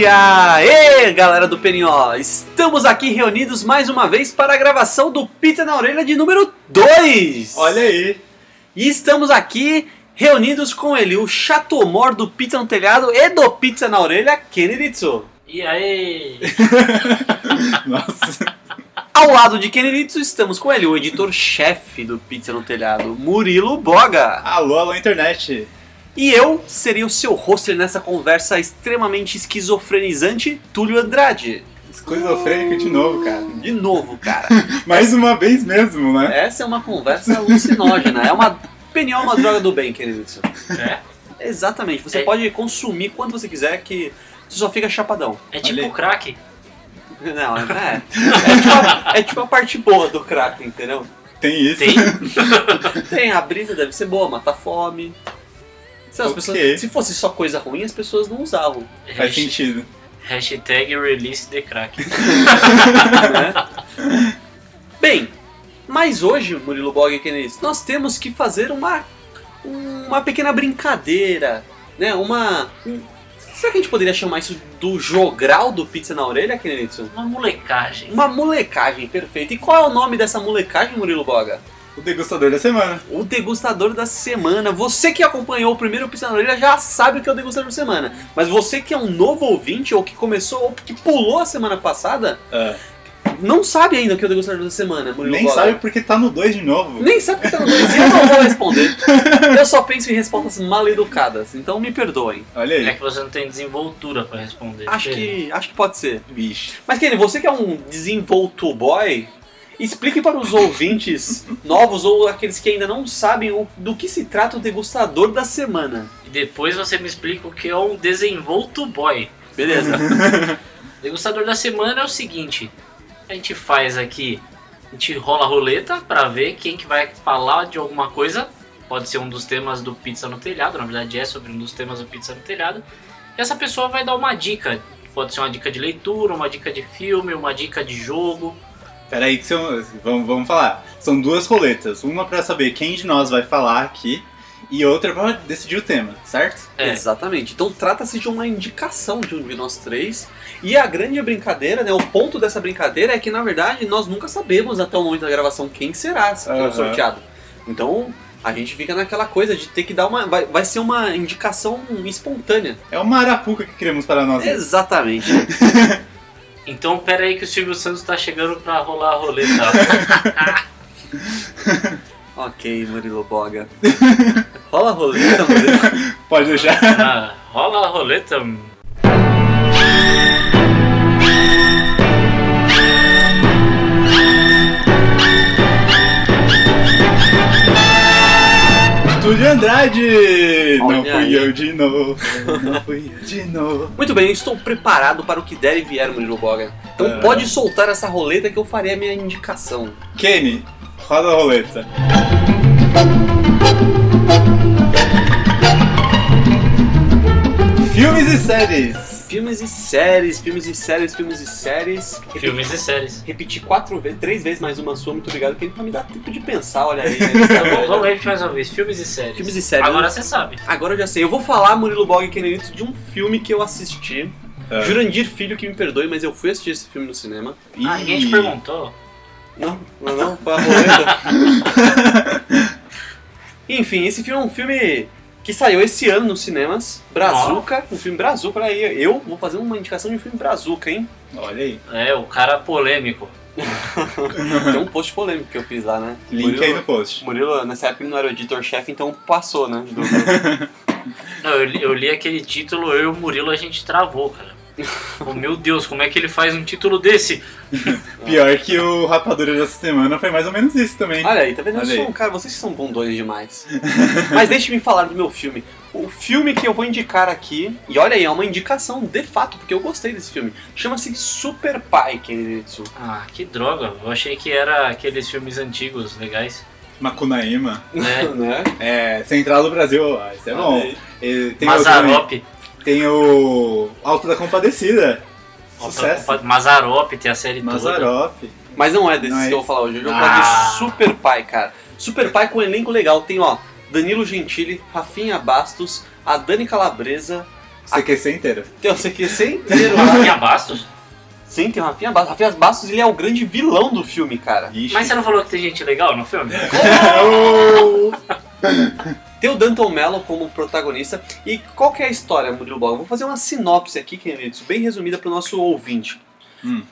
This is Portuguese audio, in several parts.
E aí, galera do PNO! Estamos aqui reunidos mais uma vez para a gravação do Pizza na Orelha de número 2! Olha aí! E estamos aqui reunidos com ele, o chatomor do Pizza no Telhado e do Pizza na Orelha, Keniritsu. E aí? Nossa, Ao lado de Keniritsu estamos com ele, o editor-chefe do Pizza no Telhado, Murilo Boga. alô, alô, internet! E eu seria o seu host nessa conversa extremamente esquizofrenizante, Túlio Andrade. Esquizofrênico de novo, cara. De novo, cara. Mais uma vez mesmo, né? Essa é uma conversa alucinógena. É uma. É uma droga do bem, querido. É? Exatamente. Você É. pode consumir quanto você quiser que você só fica chapadão. É tipo Olha aí. crack. Não, é. É, é, tipo, a, é tipo a parte boa do crack, entendeu? Tem isso. Tem? Tem, a brisa deve ser boa, matar fome. Se, as Ok. pessoas, se fosse só coisa ruim, as pessoas não usavam. Faz Hasht- sentido. Hashtag release the crack. né? Bem, mas hoje, Murilo Bog e Kennedy, nós temos que fazer uma, uma pequena brincadeira, né? Uma. um- será que a gente poderia chamar isso do jogral do Pizza na Orelha, Kennedy? Uma molecagem. Uma molecagem, perfeito. E qual é o nome dessa molecagem, Murilo Boga? O degustador da semana. O degustador da semana. Você que acompanhou o primeiro Pizza na Orelha já sabe o que é o degustador da semana. Mas você que é um novo ouvinte, ou que começou, ou que pulou a semana passada, Ah, não sabe ainda o que é o degustador da semana, Murilo nem sabe porque tá no 2 de novo. Nem sabe o que tá no dois e eu não vou responder. Eu só penso em respostas mal educadas, então me perdoem. Olha aí. É que você não tem desenvoltura pra responder. Acho que, acho que pode ser. Bicho. Mas Kenny, você que é um desenvolto boy, explique para os ouvintes novos ou aqueles que ainda não sabem o- do que se trata o degustador da semana. E depois você me explica o que é um desenvolto boy. Beleza? Degustador da semana é o seguinte: a gente faz aqui, a gente rola a roleta pra ver quem que vai falar de alguma coisa. Pode ser um dos temas do Pizza no Telhado, na verdade é sobre um dos temas do Pizza no Telhado. E essa pessoa vai dar uma dica. Pode ser uma dica de leitura, uma dica de filme, uma dica de jogo. Peraí que são, vamos, vamos falar. São duas roletas. Uma pra saber quem de nós vai falar aqui e outra pra decidir o tema, certo? É. Exatamente. Então trata-se de uma indicação de um de nós três. E a grande brincadeira, né? O ponto dessa brincadeira é que, na verdade, nós nunca sabemos até o momento da gravação quem será que é o Aham. sorteado. Então, a gente fica naquela coisa de ter que dar uma. Vai, vai ser uma indicação espontânea. É uma arapuca que criamos para nós. Exatamente. Então pera aí que o Silvio Santos tá chegando pra rolar a roleta. ok, Murilo Boga. Rola a roleta, Murilo. Pode deixar. Ah, rola a roleta. Túlio Andrade! não fui eu de novo. Não fui eu de novo. Muito bem, eu estou preparado para o que der e vier, Murilo Boga. Então Ah. pode soltar essa roleta que eu farei a minha indicação. Kenny, roda a roleta. Filmes e séries. Filmes e séries, filmes e séries, filmes e séries. Filmes e séries. Repetir quatro vezes, três vezes mais uma sua, muito obrigado, que pra me dar tempo de pensar, olha aí. Vamos, vamos repetir mais uma vez. Filmes e séries. Filmes e séries. Agora você sabe. Agora eu já sei. Eu vou falar, Murilo Bog e Kenenito, de um filme que eu assisti. Ah. Jurandir Filho que me perdoe, mas eu fui assistir esse filme no cinema. Ah, ninguém te perguntou. Não, não, não, foi a roleta. Enfim, esse filme é um filme que saiu esse ano nos cinemas. Brazuca, um filme Brazuca. Olha aí, eu vou fazer uma indicação de um filme Brazuca, hein? Olha aí. É, o cara polêmico. Tem um post polêmico que eu fiz lá, né? Link Murilo- aí no post. Murilo, nessa época ele não era o editor-chefe, então passou, né? do- Não, eu, li, eu li aquele título, eu e o Murilo a gente travou, cara. Oh, meu Deus, como é que ele faz um título desse? Pior que o Rapadura dessa semana foi mais ou menos isso também. Olha aí, tá vendo? Eu Olha sou aí. um cara, vocês são bundões demais. Mas deixe-me falar do meu filme. O filme que eu vou indicar aqui, e olha aí, é uma indicação de fato, porque eu gostei desse filme. Chama-se Super Pai, Kenitsu. Ah, que droga. Eu achei que era aqueles filmes antigos legais. Macunaíma. Né? né? É, Central do Brasil. Ah, isso é Olha bom. aí. E tem outro também. Mazarop. Tem o Alto da Compadecida. Sucesso. Mazarop tem a série toda. Mazarop. Mas não é desses Não é que eu vou falar hoje. Eu vou Ah. falar de Super Pai, cara. Super Pai com um elenco legal. Tem, ó, Danilo Gentili, Rafinha Bastos, a Dani Calabresa, CQC inteira. Tem o CQC inteiro. Rafinha Bastos? Sim, tem o Rafinha Bastos. Rafinha Bastos, ele é o grande vilão do filme, cara. Ixi. Mas você não falou que tem gente legal no filme? Tem o Danton Mello como protagonista. E qual que é a história, Murilo Boga? Vou fazer uma sinopse aqui, queridos, bem resumida para o nosso ouvinte. Hum.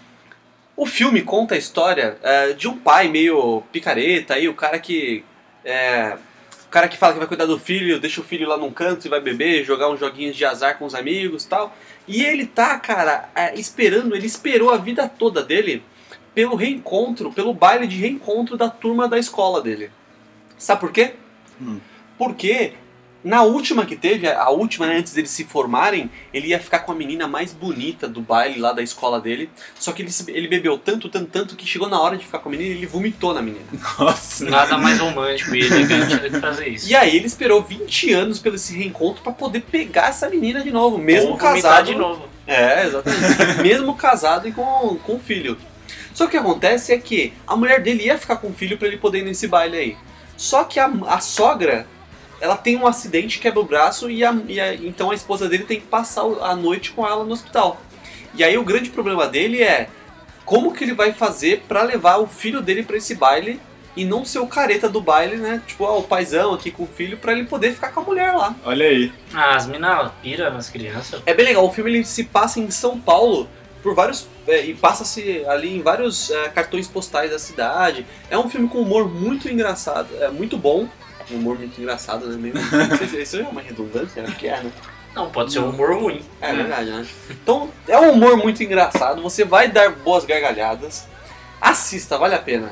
O filme conta a história é, de um pai meio picareta, aí o cara que. É, o cara que fala que vai cuidar do filho, deixa o filho lá num canto e vai beber, jogar uns joguinhos de azar com os amigos e tal. E ele tá, cara, é, esperando, ele esperou a vida toda dele pelo reencontro, pelo baile de reencontro da turma da escola dele. Sabe por quê? Hum. Porque na última que teve, a última, né, antes deles se formarem, ele ia ficar com a menina mais bonita do baile lá da escola dele. Só que ele, ele bebeu tanto, tanto, tanto que chegou na hora de ficar com a menina e ele vomitou na menina. Nossa. Nada mais romântico e elegante do que fazer isso. E aí ele esperou 20 anos pelo esse reencontro pra poder pegar essa menina de novo, mesmo Ou casado. de novo. É, exatamente. mesmo casado e com, com filho. Só que o que acontece é que a mulher dele ia ficar com o filho pra ele poder ir nesse baile aí. Só que a, a sogra, ela tem um acidente, quebra o braço e, a, e a- então a esposa dele tem que passar a noite com ela no hospital. E aí o grande problema dele é como que ele vai fazer pra levar o filho dele pra esse baile e não ser o careta do baile, né? Tipo, ó, o paizão aqui com o filho pra ele poder ficar com a mulher lá. Olha aí. Ah, as minas pira nas crianças. É bem legal, o filme ele se passa em São Paulo por vários. é, e passa-se ali em vários é, cartões postais da cidade. É um filme com humor muito engraçado, é muito bom. Um humor muito engraçado, né? Meio- Não sei se isso é uma redundância, acho que é, né? Não, pode ser um humor ruim. É verdade, né? Então, é um humor muito engraçado, você vai dar boas gargalhadas. Assista, vale a pena.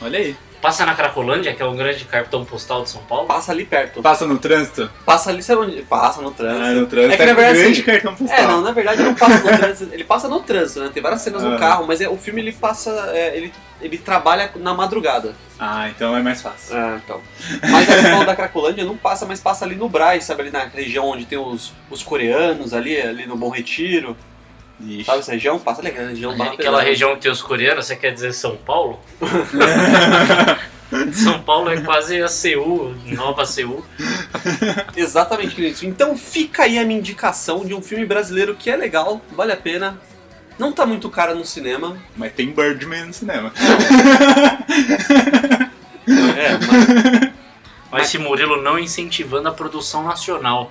Olha aí. Passa na Cracolândia, que é um grande cartão postal de São Paulo. Passa ali perto. Passa no trânsito? Passa ali, sabe onde? Passa no trânsito. Ah, no trânsito É que, é, na um verdade, grande assim, cartão postal. É, não, na verdade ele não passa no trânsito, ele passa no trânsito, né? Tem várias cenas no Ah. carro, mas é, o filme ele passa, é, ele, ele trabalha na madrugada. Ah, então é mais fácil. Ah, então. Mas a escola da Cracolândia não passa, mas passa ali no Brás, sabe? Ali na região onde tem os, os coreanos, ali, ali no Bom Retiro. Ixi. Sabe essa região? Passa ali, aquela região Aquela pesada. região que tem os coreanos, você quer dizer São Paulo? São Paulo é quase a Seul, Nova Seul. Exatamente, queridos. Então fica aí a minha indicação de um filme brasileiro que é legal, vale a pena. Não tá muito caro no cinema. Mas tem Birdman no cinema. É, mas Mas esse Murilo não incentivando a produção nacional.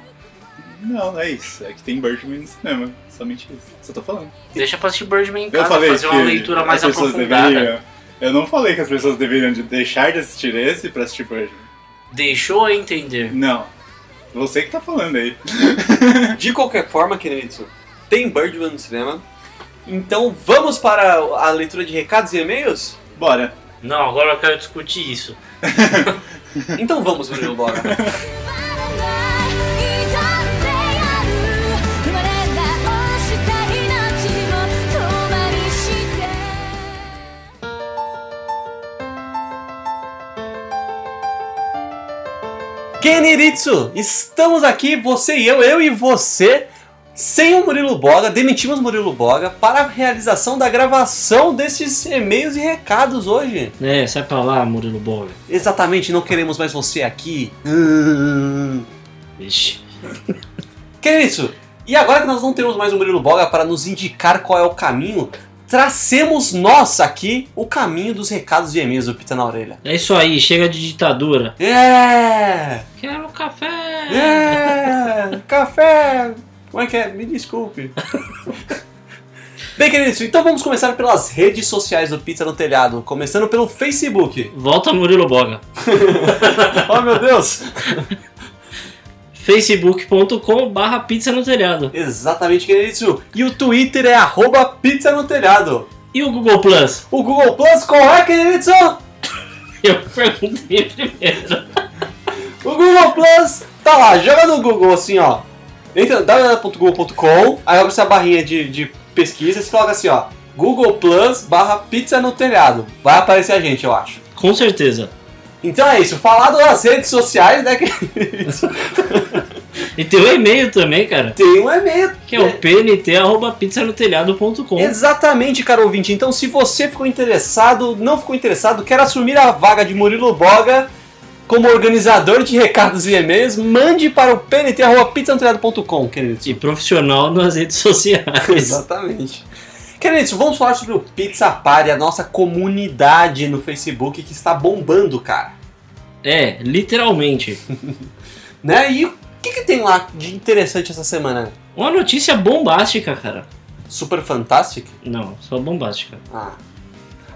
Não, não é isso. É que tem Birdman no cinema. Somente isso. Só tô falando. Deixa pra assistir Birdman em Eu casa, falei fazer uma leitura mais aprofundada. deveriam. Eu não falei que as pessoas deveriam de deixar de assistir esse pra assistir Birdman. Deixou a entender. Não. Você que tá falando aí. De qualquer forma, querido, tem Birdman no cinema. Então vamos para a leitura de recados e e-mails? Bora. Não, agora eu quero discutir isso. então vamos, Bruno, bora. Keniritsu, estamos aqui, você e eu, eu e você, sem o Murilo Boga, demitimos o Murilo Boga para a realização da gravação desses e-mails e recados hoje. É, sai pra lá, Murilo Boga. Exatamente, não queremos mais você aqui. Hum. Vixe. Keniritsu, e agora que nós não temos mais o Murilo Boga para nos indicar qual é o caminho, tracemos nós aqui o caminho dos recados e e-mails do Pita na Orelha. É isso aí, chega de ditadura. É! Quero café! É! Café! Como é que é? Me desculpe. Bem, queridos, então vamos começar pelas redes sociais do Pizza no Telhado, começando pelo Facebook. Volta Murilo Boga. Oh meu Deus! facebook.com barra pizza no telhado. Exatamente, queridos. E o Twitter é arroba Pizza no Telhado. E o Google Plus? O Google Plus, qual é, queridos? Eu perguntei primeiro. O Google Plus tá lá, joga no Google assim, ó. Entra www.google.com, aí abre essa barrinha de, de pesquisa e coloca assim, ó. Google Plus barra pizza no telhado. Vai aparecer a gente, eu acho. Com certeza. Então é isso, falado nas redes sociais, né? E tem o e-mail também, cara. Tem um e-mail. Que é o pnt.pizzanotelhado.com. Exatamente, caro ouvinte. Então, se você ficou interessado, não ficou interessado, quer assumir a vaga de Murilo Boga, como organizador de recados e e-mails, mande para o pnt.pizzantelhado.com, queridos. E profissional nas redes sociais. Exatamente. Queridos, vamos falar sobre o Pizza Party, a nossa comunidade no Facebook que está bombando, cara. É, literalmente. Né? E o que, que tem lá de interessante essa semana? Uma notícia bombástica, cara. Super Fantastic? Não, só bombástica. Ah.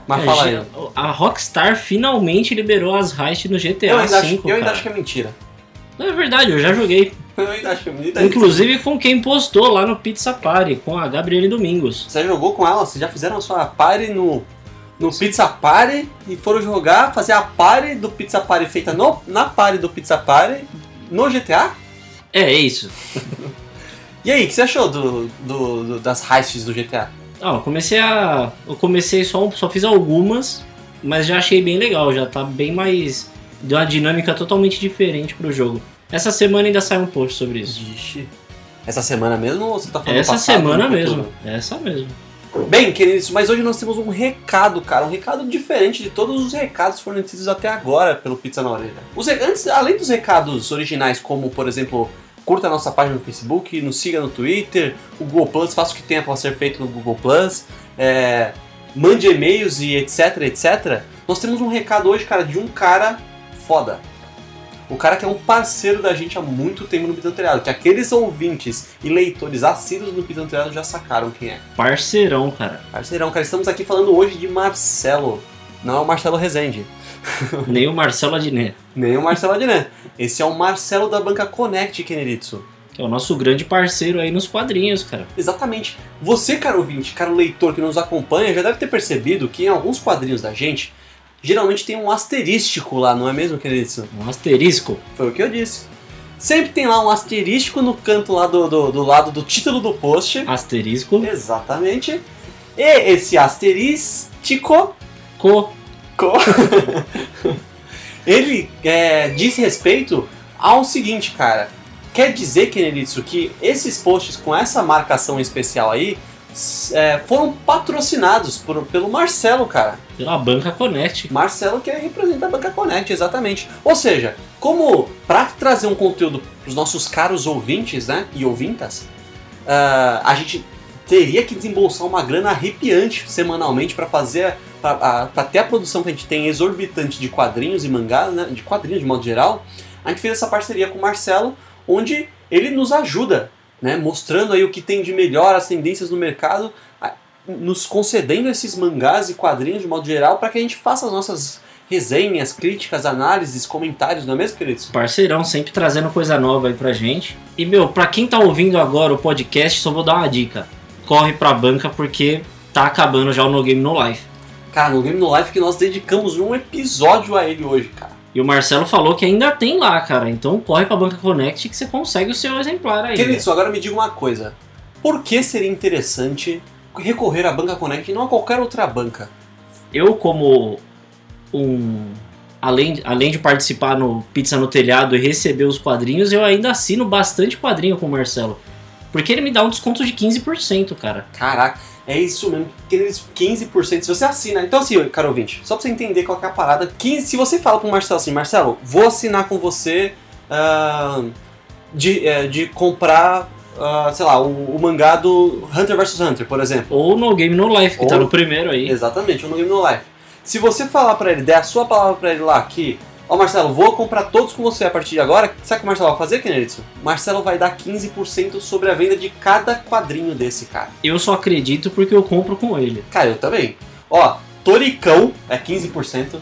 Mas É, fala aí. A Rockstar finalmente liberou as heists no GTA Eu ainda, acho, V, eu ainda cara. acho que é mentira. Não é verdade, eu já joguei. Eu ainda acho que é mentira. Inclusive com quem postou lá no Pizza Party, com a Gabriele Domingos. Você jogou com ela? Vocês já fizeram a sua party no, no Pizza Party e foram jogar, fazer a party do Pizza Party feita no, na party do Pizza Party no GTA? É, é isso. E aí, o que você achou do, do- do- das heists do GTA? Ah, eu comecei a. Eu comecei só, só fiz algumas, mas já achei bem legal, já tá bem mais. Deu uma dinâmica totalmente diferente pro jogo. Essa semana ainda sai um post sobre isso. Vixe. Essa semana mesmo ou você tá falando Essa passado, semana mesmo. Essa mesmo. Bem, queridos, mas hoje nós temos um recado, cara, um recado diferente de todos os recados fornecidos até agora pelo Pizza na Orelha. Os antes, além dos recados originais, como por exemplo, curta a nossa página no Facebook, nos siga no Twitter, o Google Plus, faça o que tenha para ser feito no Google Plus, é, mande e-mails e etc, etc. Nós temos um recado hoje, cara, de um cara foda. O cara que é um parceiro da gente há muito tempo no Pitantelhado, que aqueles ouvintes e leitores assíduos no Pitantelhado já sacaram quem é. Parceirão, cara. Parceirão, cara, estamos aqui falando hoje de Marcelo. Não é o Marcelo Rezende, Nem o Marcelo Adnet, nem o Marcelo Adnet. Esse é o Marcelo da Banca Connect, Keneritsu. que é o nosso grande parceiro aí nos quadrinhos, cara. Exatamente. Você, caro ouvinte, caro leitor que nos acompanha, já deve ter percebido que em alguns quadrinhos da gente, geralmente tem um asterístico lá, não é mesmo, Keneritsu? Um asterisco. Foi o que eu disse. Sempre tem lá um asterístico no canto lá do, do, do lado do título do post. Asterisco. Exatamente. E esse asterístico Co. Co- Ele é, diz respeito ao seguinte, cara. Quer dizer, Kenelitsu, que esses posts com essa marcação especial aí é, foram patrocinados por- pelo Marcelo, cara. Pela Banca Connect. Marcelo que representa a Banca Connect, exatamente. Ou seja, como para trazer um conteúdo para os nossos caros ouvintes, né, e ouvintas, ah, a gente teria que desembolsar uma grana arrepiante semanalmente para fazer, ter a produção que a gente tem exorbitante de quadrinhos e mangás, né, de quadrinhos de modo geral. A gente fez essa parceria com o Marcelo, onde ele nos ajuda, né, mostrando aí o que tem de melhor, as tendências no mercado, nos concedendo esses mangás e quadrinhos de modo geral para que a gente faça as nossas resenhas, críticas, análises, comentários, não é mesmo, queridos? Parceirão, sempre trazendo coisa nova aí pra gente. E, meu, pra quem tá ouvindo agora o podcast, só vou dar uma dica. Corre pra banca porque tá acabando já o No Game No Life. Cara, no Game No Life que nós dedicamos um episódio a ele hoje, cara. E o Marcelo falou que ainda tem lá, cara. Então corre pra Banca Connect que você consegue o seu exemplar aí. Queridos, agora me diga uma coisa. Por que seria interessante recorrer à Banca Connect e não a qualquer outra banca? Eu, como um. Além, além de participar no Pizza no Telhado e receber os quadrinhos, eu ainda assino bastante quadrinho com o Marcelo. Porque ele me dá um desconto de 15%, cara. Caraca, é isso mesmo. Queridos, 15%. Se você assina. Então, assim, caro ouvinte, só pra você entender qual que é a parada. 15, se você fala pro Marcelo assim, Marcelo, vou assinar com você ah, de, eh, de comprar, ah, sei lá, o, o mangá do Hunter vs Hunter, por exemplo. Ou no Game No Life, que tá Ou- no primeiro aí. Exatamente, ou no Game No Life. Se você falar pra ele, der a sua palavra pra ele lá que, ó Marcelo, vou comprar todos com você a partir de agora, sabe o que o Marcelo vai fazer, Kenedson? Marcelo vai dar 15% sobre a venda de cada quadrinho desse cara. Eu só acredito porque eu compro com ele. Cara, eu também. Ó, Toricão é 15%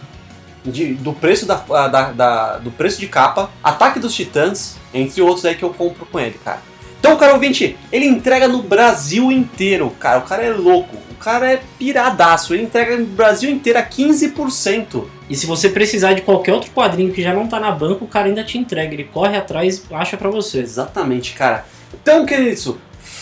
de, do preço da, da- da- do preço de capa, Ataque dos Titãs, entre outros aí que eu compro com ele, cara. Então, cara ouvinte, ele entrega no Brasil inteiro, cara. O cara é louco. O cara é piradaço. Ele entrega no Brasil inteiro a 15%. E se você precisar de qualquer outro quadrinho que já não tá na banca, o cara ainda te entrega. Ele corre atrás e acha pra você. Exatamente, cara. Então, querido,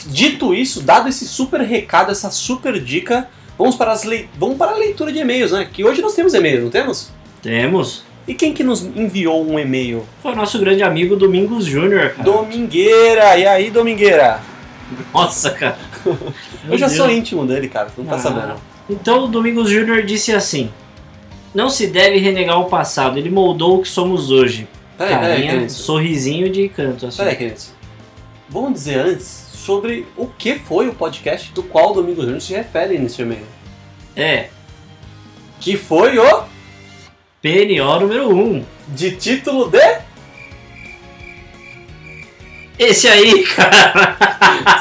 dito isso, dado esse super recado, essa super dica, vamos para, as lei... vamos para a leitura de e-mails, né? Que hoje nós temos e-mails, não temos? Temos. E quem que nos enviou um e-mail? Foi o nosso grande amigo Domingos Júnior, cara. Domingueira! E aí, Domingueira? Nossa, cara. Eu já Meu sou Deus. íntimo dele, cara, não tá Ah. sabendo. Então o Domingos Júnior disse assim: Não se deve renegar o passado, ele moldou o que somos hoje. Peraí, peraí, Carinha, Kennedy. sorrisinho de canto, assim. Peraí. Vamos dizer antes sobre o que foi o podcast do qual o Domingo Júnior se refere nesse e-mail. É, Que foi o PNO número 1. Um. de título de Esse aí, cara.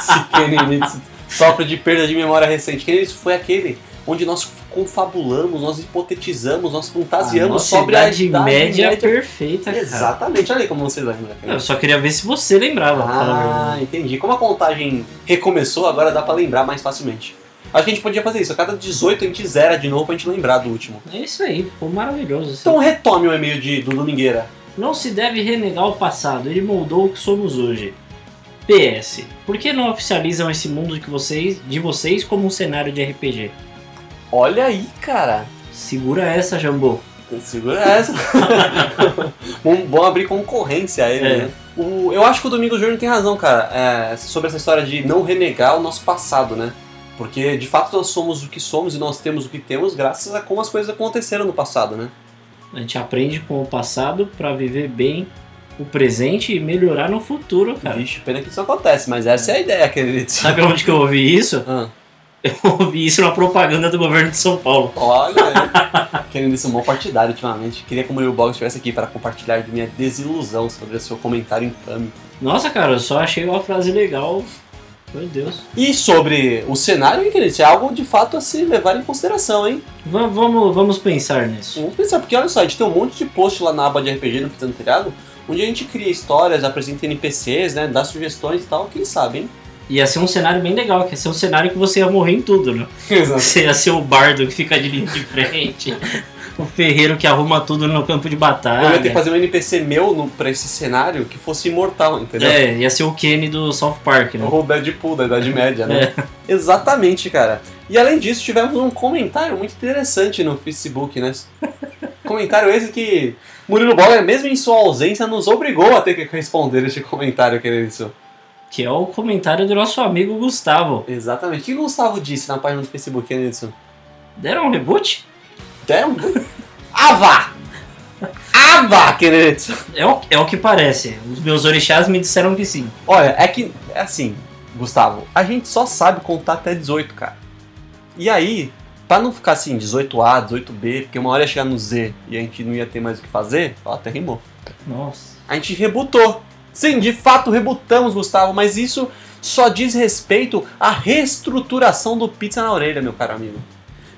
Se Kennedy sofre de perda de memória recente. Kennedy foi aquele onde nós confabulamos, nós hipotetizamos, nós A fantasiamos nossa sobre a idade idade média, perfeita, cara. Exatamente, olha aí como você lembra. Eu Kennedy. só queria ver se você lembrava. a Ah, entendi. Como a contagem recomeçou, agora dá pra lembrar mais facilmente. Acho que a gente podia fazer isso. A cada 18 a gente zera de novo pra gente lembrar do último. É isso aí, ficou maravilhoso. assim. Então retome o e-mail de, do Domingueira. Não se deve renegar o passado, ele moldou o que somos hoje. PS. Por que não oficializam esse mundo de vocês, de vocês como um cenário de RPG? Olha aí, cara. Segura essa, Jambô. Segura essa. vamos, vamos abrir concorrência a ele, É. né? O- eu acho que o Domingos Júnior tem razão, cara, é, sobre essa história de não renegar o nosso passado, né? Porque de fato nós somos o que somos e nós temos o que temos graças a como as coisas aconteceram no passado, né? A gente aprende com o passado pra viver bem o presente e melhorar no futuro, cara. Vixe, pena que isso acontece, mas essa é a ideia, querido. Sabe onde que eu ouvi isso? Ah, Eu ouvi isso na propaganda do governo de São Paulo. olha, querendo isso, mó partidário ultimamente. Queria que o Murilo Bog estivesse aqui para compartilhar de minha desilusão sobre o seu comentário infame. Nossa, cara, eu só achei uma frase legal. Meu Deus. E sobre o cenário, hein, querido? É algo de fato a se levar em consideração, hein? Va- vamos, vamos pensar nisso. Vamos pensar, porque olha só, a gente tem um monte de post lá na aba de RPG no Pitando Telhado, onde a gente cria histórias, apresenta NPCs, né? Dá sugestões e tal, quem sabe, hein? Ia ser um cenário bem legal, que ia ser um cenário que você ia morrer em tudo, né? Exato. Você ia ser o bardo que fica de linha de frente, o ferreiro que arruma tudo no campo de Eu ia ter batalha. que fazer um NPC meu no, pra esse cenário que fosse imortal, entendeu? É, ia ser o Kenny do South Park, né? O Deadpool da Idade Média, né? Exatamente, cara. E além disso, tivemos um comentário muito interessante no Facebook, né? comentário esse que Murilo Bola, mesmo em sua ausência, nos obrigou a ter que responder este comentário, querido. Que é o comentário do nosso amigo Gustavo. Exatamente. O que o Gustavo disse na página do Facebook, querido? Deram um reboot? Deram? Ava! Ava, querido! É o, é o que parece. Os meus orixás me disseram que sim. Olha, é que, é assim, Gustavo, a gente só sabe contar até 18, cara. E aí, pra não ficar assim, 18A, 18B, porque uma hora ia chegar no Z e a gente não ia ter mais o que fazer, ó, até rimou. Nossa. A gente rebutou. Sim, de fato rebutamos, Gustavo, mas isso só diz respeito à reestruturação do Pizza na Orelha, meu caro amigo.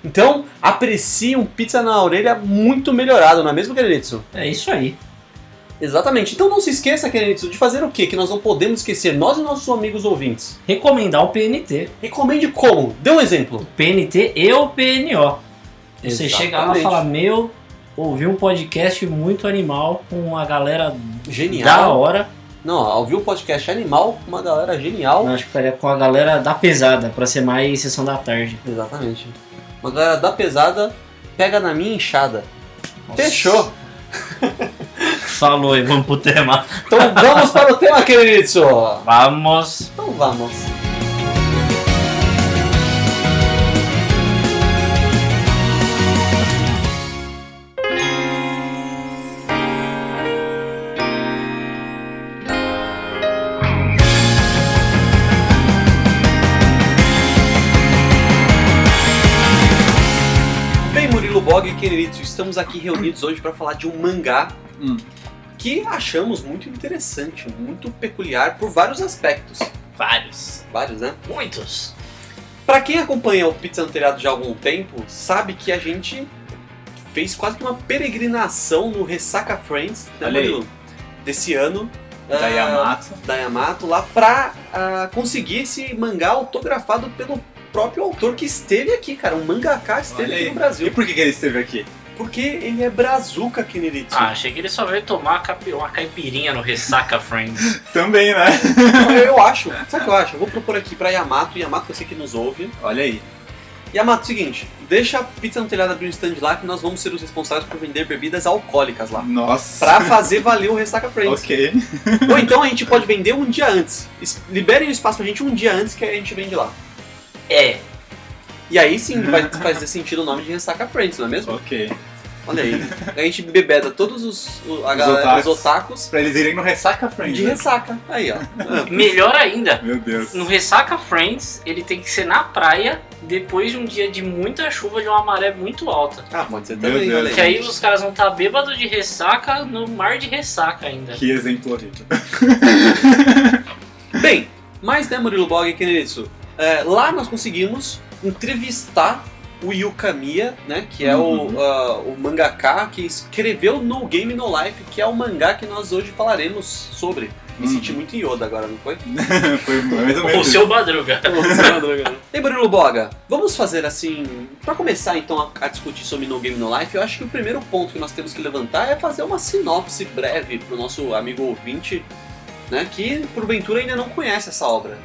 Então, aprecie um Pizza na Orelha muito melhorado, não é mesmo, Querenitsu? É isso aí. Exatamente. Então não se esqueça, Querenitsu, de fazer o quê? Que nós não podemos esquecer, nós e nossos amigos ouvintes. Recomendar o PNT. Recomende como? Dê um exemplo. O PNT e o PNO. Você chega lá e fala, meu, ouvi um podcast muito animal com a galera da Genial. hora. Não, ouviu um podcast animal com uma galera genial. Eu acho que faria com a galera da pesada, pra ser mais sessão da tarde. Exatamente. Uma galera da pesada pega na minha enxada. Nossa. Fechou. Falou e vamos pro tema. Então vamos para o tema, querido. Vamos. Então vamos. Kenritsu, estamos aqui reunidos hoje para falar de um mangá Hum. que achamos muito interessante, muito peculiar por vários aspectos. Vários. Vários, né? Muitos. Pra quem acompanha o Pizza no Telhado já há algum tempo, sabe que a gente fez quase que uma peregrinação no Ressaca Friends, né. Murilo? Desse ano. Da ah, Yamato. da Yamato, lá pra ah, conseguir esse mangá autografado pelo próprio autor que esteve aqui, cara. Um mangaka esteve Olha aqui aí. no E Brasil. por que, que ele esteve aqui? Porque ele é brazuca, Kineritsu. Ah, achei que ele só veio tomar capi- uma caipirinha no Ressaca Friends. Também, né? Eu, eu acho. Sabe o que eu acho? Eu vou propor aqui pra Yamato. Yamato, você que nos ouve. Olha aí. Yamato, seguinte. Deixa a Pizza no Telhado abrir um stand lá que nós vamos ser os responsáveis por vender bebidas alcoólicas lá. Nossa. Pra fazer valer o Ressaca Friends. Ok. Ou então a gente pode vender um dia antes. Es- Liberem o espaço pra gente um dia antes que a gente vende lá. É. E aí sim vai fazer sentido o nome de Ressaca Friends, não é mesmo? Ok. Olha aí. A gente bebeda todos os, o- a Os galera, os otakus. otakus Pra eles irem no Ressaca Friends. de né? ressaca. Aí, ó. Melhor ainda, Meu Deus. no Ressaca Friends, ele tem que ser na praia depois de um dia de muita chuva de uma maré muito alta. Ah, pode ser Meu também, Deus. olha Que aí os caras vão estar bêbados de ressaca no mar de ressaca ainda. Que exemplo horrível. Bem, mas né, Murilo Bog, que nem isso. É, lá nós conseguimos entrevistar o Yukamiya, né? Que é Uhum. o, ah, o mangaka que escreveu No Game No Life, que é o mangá que nós hoje falaremos sobre. Me Uhum. senti muito Yoda agora, não foi? Foi mais ou O menos. seu Madruga. Ei, Murilo Boga, vamos fazer assim. Pra começar então a, a discutir sobre No Game No Life, eu acho que o primeiro ponto que nós temos que levantar é fazer uma sinopse breve pro nosso amigo ouvinte, né? Que porventura ainda não conhece essa obra.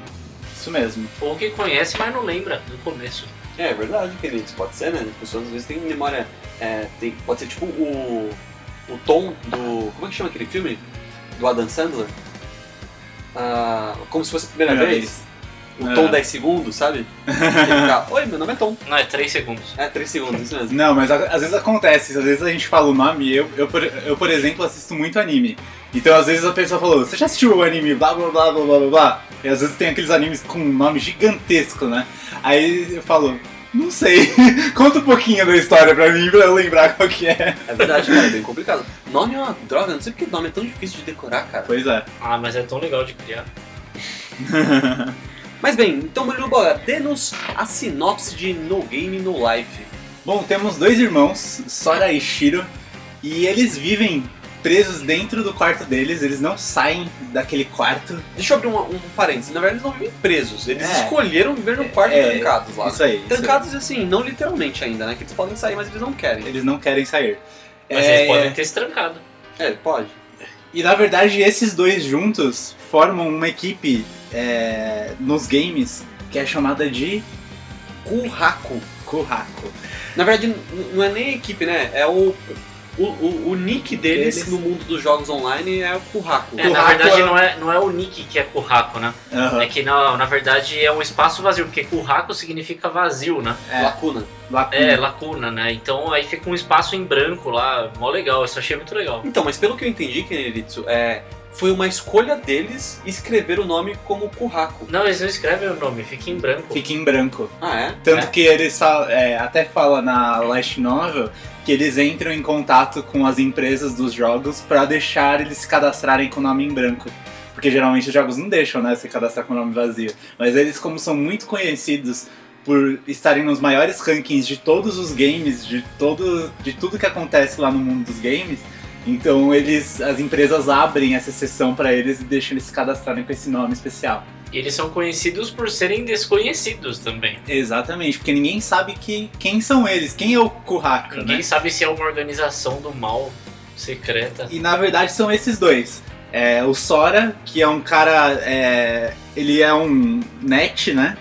Isso mesmo. Ou que conhece, mas não lembra do começo. É, é verdade, queridos. Pode ser, né? As pessoas às vezes têm memória. é, tem- pode ser tipo o. O tom do. Como é que chama aquele filme? Do Adam Sandler? Ah, como se fosse a primeira Primeira vez. O É. tom 10 segundos, sabe? Fica, Oi, meu nome é Tom. Não, é 3 segundos. É, 3 segundos, isso mesmo. Não, mas a- às vezes acontece, às vezes a gente fala o nome, eu, eu, por, eu, por exemplo, assisto muito anime. Então às vezes a pessoa falou, você já assistiu o anime, blá blá blá blá blá blá? E às vezes tem aqueles animes com um nome gigantesco, né? Aí eu falo, não sei, conta um pouquinho da história pra mim pra eu lembrar qual que é. É verdade, cara, é bem complicado. Nome é uma droga, não sei porque nome é tão difícil de decorar, cara. Pois é. Ah, mas é tão legal de criar. Mas bem, então Murilo Boga, dê-nos a sinopse de No Game No Life. Bom, temos dois irmãos, Sora e Shiro, e eles vivem presos dentro do quarto deles, eles não saem daquele quarto. Deixa eu abrir uma- um, parênteses. Na verdade, eles não vivem presos. Eles É. escolheram viver no quarto É, trancados lá. Isso aí. isso aí. Trancados, assim, não literalmente ainda, né? Que eles podem sair, mas eles não querem. Eles não querem sair. Mas É, eles podem ter se trancado. É, pode. E na verdade, esses dois juntos formam uma equipe é, nos games que é chamada de Kurraku. Kurako. Na verdade, não é nem a equipe, né? É o. O, o, o nick deles Deles. no mundo dos jogos online é o Kurraku. É, na Curraco verdade é- não é, não é o Nick que é curraco, né? Aham. É que na, na verdade é um espaço vazio, porque curraco significa vazio, né? É, Lacuna. Lacuna. É, lacuna, né? Então aí fica um espaço em branco lá, mó legal, isso eu achei muito legal. Então, mas pelo que eu entendi, Kenelitsu, é. Foi uma escolha deles escrever o nome como Kurraku. Não, eles não escrevem o nome, fica em branco. Fica em branco. Ah, é? Tanto É. que eles é, até fala na Last Novel que eles entram em contato com as empresas dos jogos pra deixar eles se cadastrarem com o nome em branco. Porque geralmente os jogos não deixam, né, se cadastrar com o nome vazio. Mas eles, como são muito conhecidos por estarem nos maiores rankings de todos os games, de, todo, de tudo que acontece lá no mundo dos games, então eles, as empresas abrem essa sessão pra eles e deixam eles se cadastrarem com esse nome especial. E eles são conhecidos por serem desconhecidos também. Exatamente, porque ninguém sabe que, quem são eles, quem é o Kurraka, Ninguém né? sabe se é uma organização do mal secreta. E na verdade são esses dois. É, o Sora, que é um cara. é, ele é um net, né?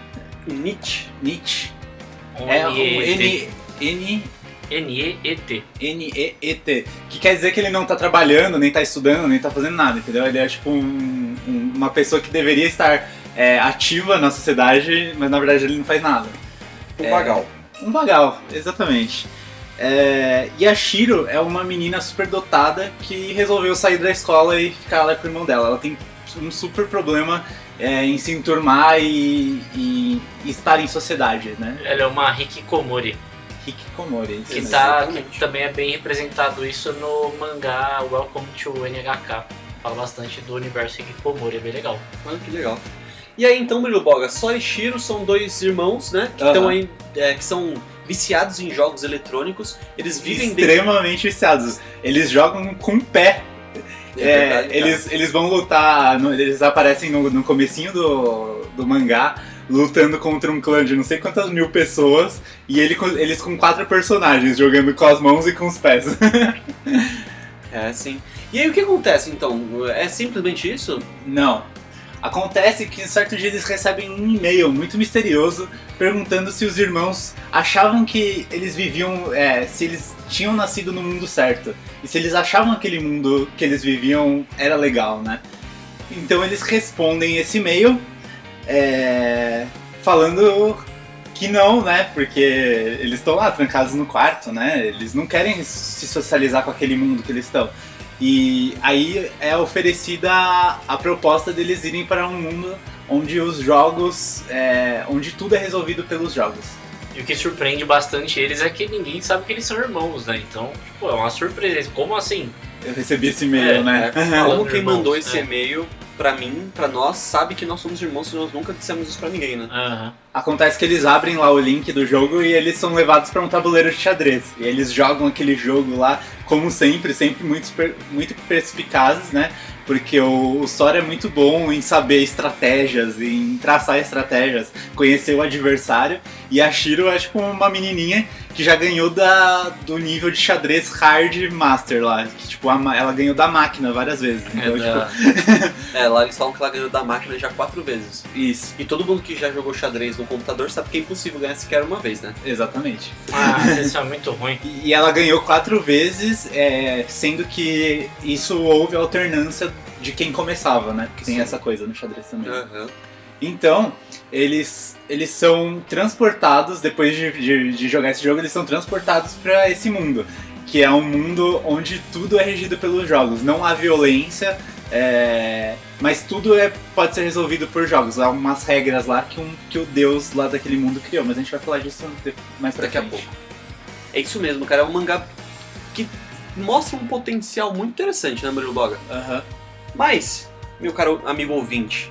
Nietzsche. Nietzsche. Um É um. N, N, N-E-E-T. N-E-E-T. Que quer dizer que ele não tá trabalhando, nem tá estudando, nem tá fazendo nada, entendeu? Ele é tipo um- um- uma pessoa que deveria estar é, ativa na sociedade, mas na verdade ele não faz nada. Um É. vagal. Um vagal, exatamente. É, e a Shiro é uma menina super dotada que resolveu sair da escola e ficar lá com o irmão dela. Ela tem um super problema é, em se enturmar e, e estar em sociedade, né? Ela é uma Hikikomori. Hikikomori. Que, isso tá, que também é bem representado isso no mangá Welcome to NHK. Fala bastante do universo Hikikomori, é bem legal. Olha que legal. E aí então, Murilo Boga, Sora e Shiro são dois irmãos, né? Que estão aí. é, que são viciados em jogos eletrônicos. Eles vivem dentro. extremamente viciados. Eles jogam com o pé. É É, verdade, eles, eles vão lutar, no- eles aparecem no, no comecinho do, do mangá, lutando contra um clã de não sei quantas mil pessoas, e ele, com- eles com quatro personagens, jogando com as mãos e com os pés. É, sim. E aí o que acontece então? É simplesmente isso? não. Acontece que certo dia eles recebem um e-mail muito misterioso perguntando se os irmãos achavam que eles viviam, é, se eles tinham nascido no mundo certo. E se eles achavam aquele mundo que eles viviam era legal, né? Então eles respondem esse e-mail é, falando que não, né? Porque eles estão lá trancados no quarto, né? Eles não querem se socializar com aquele mundo que eles estão. E aí é oferecida a, a proposta deles irem para um mundo onde os jogos, é, onde tudo é resolvido pelos jogos. E o que surpreende bastante eles é que ninguém sabe que eles são irmãos, né? Então, tipo, é uma surpresa. Como assim? Eu recebi esse e-mail, É, né? Como quem irmãos, mandou esse é. e-mail pra mim, pra nós, sabe que nós somos irmãos, nós nunca dissemos isso pra ninguém, né? Aham. Acontece que eles abrem lá o link do jogo e eles são levados para um tabuleiro de xadrez. E eles jogam aquele jogo lá, como sempre, sempre muito, muito perspicazes, né? Porque o, o Sora é muito bom em saber estratégias, em traçar estratégias, conhecer o adversário. E a Shiro é tipo uma menininha que já ganhou da, do nível de xadrez hard master lá. Que, tipo, a ela ganhou da máquina várias vezes. Então, É da- É, lá eles falam que ela ganhou da máquina já quatro vezes. tipo, isso, E todo mundo que já jogou xadrez no computador sabe que é impossível ganhar sequer uma vez, né? exatamente. Ah, isso é muito ruim. E ela ganhou quatro vezes, é, sendo que isso houve alternância de quem começava, né? Porque tem Sim. essa coisa no xadrez também. Aham. Então, eles, eles são transportados, depois de, de, de jogar esse jogo, eles são transportados para esse mundo. Que é um mundo onde tudo é regido pelos jogos. Não há violência, é, mas tudo é, pode ser resolvido por jogos. Há umas regras lá que, um, que o deus lá daquele mundo criou. Mas a gente vai falar disso mais pra Daqui a frente. pouco. É isso mesmo, cara. É um mangá que mostra um potencial muito interessante, né, Murilo Boga? Aham. Mas, meu caro amigo ouvinte,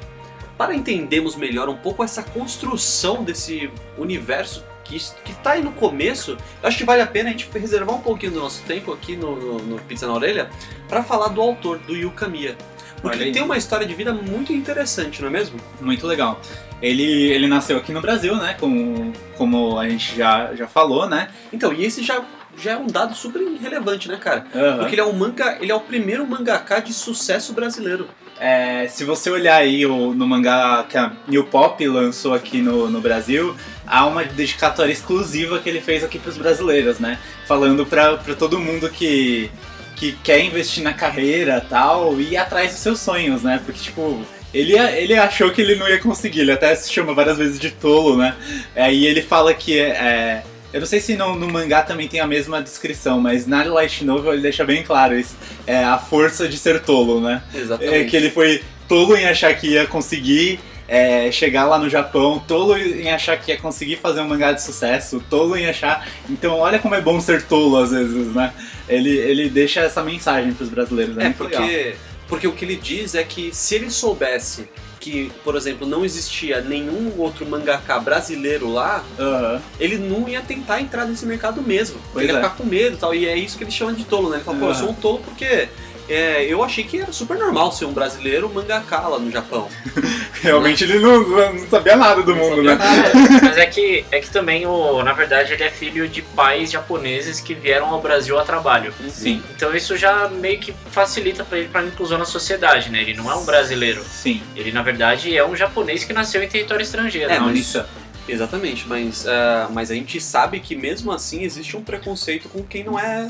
para entendermos melhor um pouco essa construção desse universo que, que tá aí no começo, eu acho que vale a pena a gente reservar um pouquinho do nosso tempo aqui no, no, no Pizza na Orelha para falar do autor, do Yu Kamiya. Porque ele tem uma história de vida muito interessante, não é mesmo? Muito legal. Ele, ele nasceu aqui no Brasil, né? Como, como a gente já, já falou, né? Então, e esse já, já é um dado super relevante, né, cara? Aham. Porque ele é um manga, ele é o primeiro mangaka de sucesso brasileiro. É, se você olhar aí o- no mangá que a New Pop lançou aqui no, no Brasil, há uma dedicatória exclusiva que ele fez aqui pros brasileiros, né? Falando pra, pra todo mundo que, que quer investir na carreira tal e ir atrás dos seus sonhos, né? Porque, tipo, ele, ele achou que ele não ia conseguir, ele até se chama várias vezes de tolo, né? Aí ele fala que é. Eu não sei se no, no mangá também tem a mesma descrição, mas na Light Novel ele deixa bem claro isso. É a força de ser tolo, né? Exatamente. É que ele foi tolo em achar que ia conseguir é, chegar lá no Japão, tolo em achar que ia conseguir fazer um mangá de sucesso, tolo em achar. Então, olha como é bom ser tolo às vezes, né? Ele, ele deixa essa mensagem pros brasileiros. É, É, legal. porque, porque o que ele diz é que se ele soubesse que, por exemplo, não existia nenhum outro mangaka brasileiro lá, Aham. ele não ia tentar entrar nesse mercado mesmo. Pois ele ia é. ficar com medo e tal. E é isso que ele chama de tolo, né? Ele fala, pô, eu sou um tolo porque é, eu achei que era super normal ser um brasileiro mangaka lá no Japão. Realmente ele não, não sabia nada do mundo, né? Mas é que, é que também, o, na verdade, ele é filho de pais japoneses que vieram ao Brasil a trabalho. Sim, Então isso já meio que facilita pra ele pra inclusão na sociedade, né? Ele não é um brasileiro. sim. Ele, na verdade, é um japonês que nasceu em território estrangeiro. É, não, mas- isso. Exatamente, mas, ah, mas a gente sabe que mesmo assim existe um preconceito com quem não é.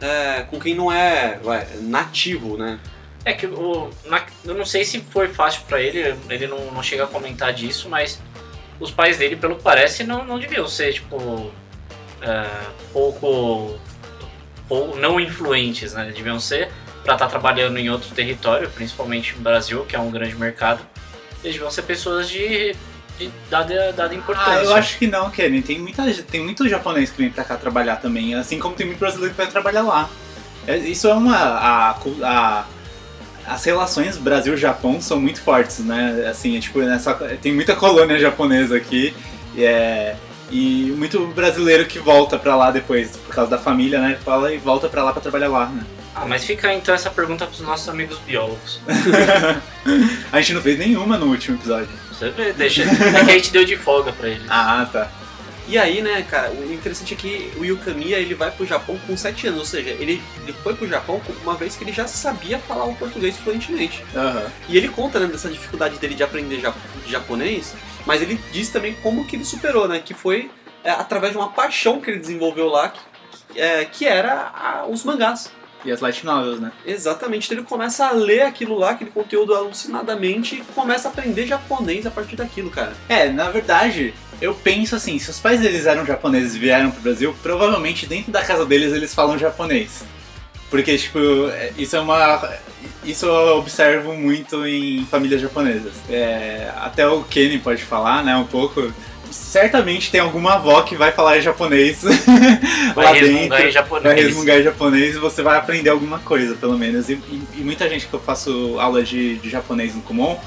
É, com quem não é nativo, né? É que o, na- eu não sei se foi fácil pra ele, ele não, não chega a comentar disso, mas os pais dele, pelo que parece, não, não deviam ser, tipo, é, pouco, pouco não influentes, né? Deviam ser pra estar trabalhando em outro território, principalmente no Brasil, que é um grande mercado. Eles deviam ser pessoas de, de dada, dada importância. Ah, eu acho que não, Kenny. Tem, muita, tem muito japonês que vem pra cá trabalhar também, assim como tem muito brasileiro que vai trabalhar lá. É, Isso é uma. A, a- as relações Brasil-Japão são muito fortes, né? Assim, é tipo, nessa, tem muita colônia japonesa aqui. E, é, e muito brasileiro que volta pra lá depois, por causa da família, né? Fala e volta pra lá pra trabalhar lá, né? Ah, mas fica então essa pergunta pros nossos amigos biólogos. A gente não fez nenhuma no último episódio. Você vê, deixa. É que a gente deu de folga pra eles. Ah, tá. E aí, né, cara, o interessante é que o Yukamiya ele vai pro Japão com 7 anos, ou seja, ele, ele foi pro Japão com- uma vez que ele já sabia falar o português fluentemente. Aham. E ele conta, né, dessa dificuldade dele de aprender ja- japonês, mas ele diz também como que ele superou, né, que foi é, através de uma paixão que ele desenvolveu lá, que, é, que era a- os mangás. E as light novels, né? Exatamente, então ele começa a ler aquilo lá, aquele conteúdo alucinadamente e começa a aprender japonês a partir daquilo, cara. É, na verdade, eu penso assim, se os pais deles eram japoneses e vieram pro Brasil, provavelmente dentro da casa deles eles falam japonês. Porque, tipo, é- isso é uma. Isso eu observo muito em famílias japonesas. É, até o Kenny pode falar, né, um pouco. Certamente tem alguma avó que vai falar japonês Vai lá resmungar dentro. em japonês. Vai resmungar em japonês e você vai aprender alguma coisa, pelo menos. E, e- e muita gente que eu faço aula de, de japonês no Kumon,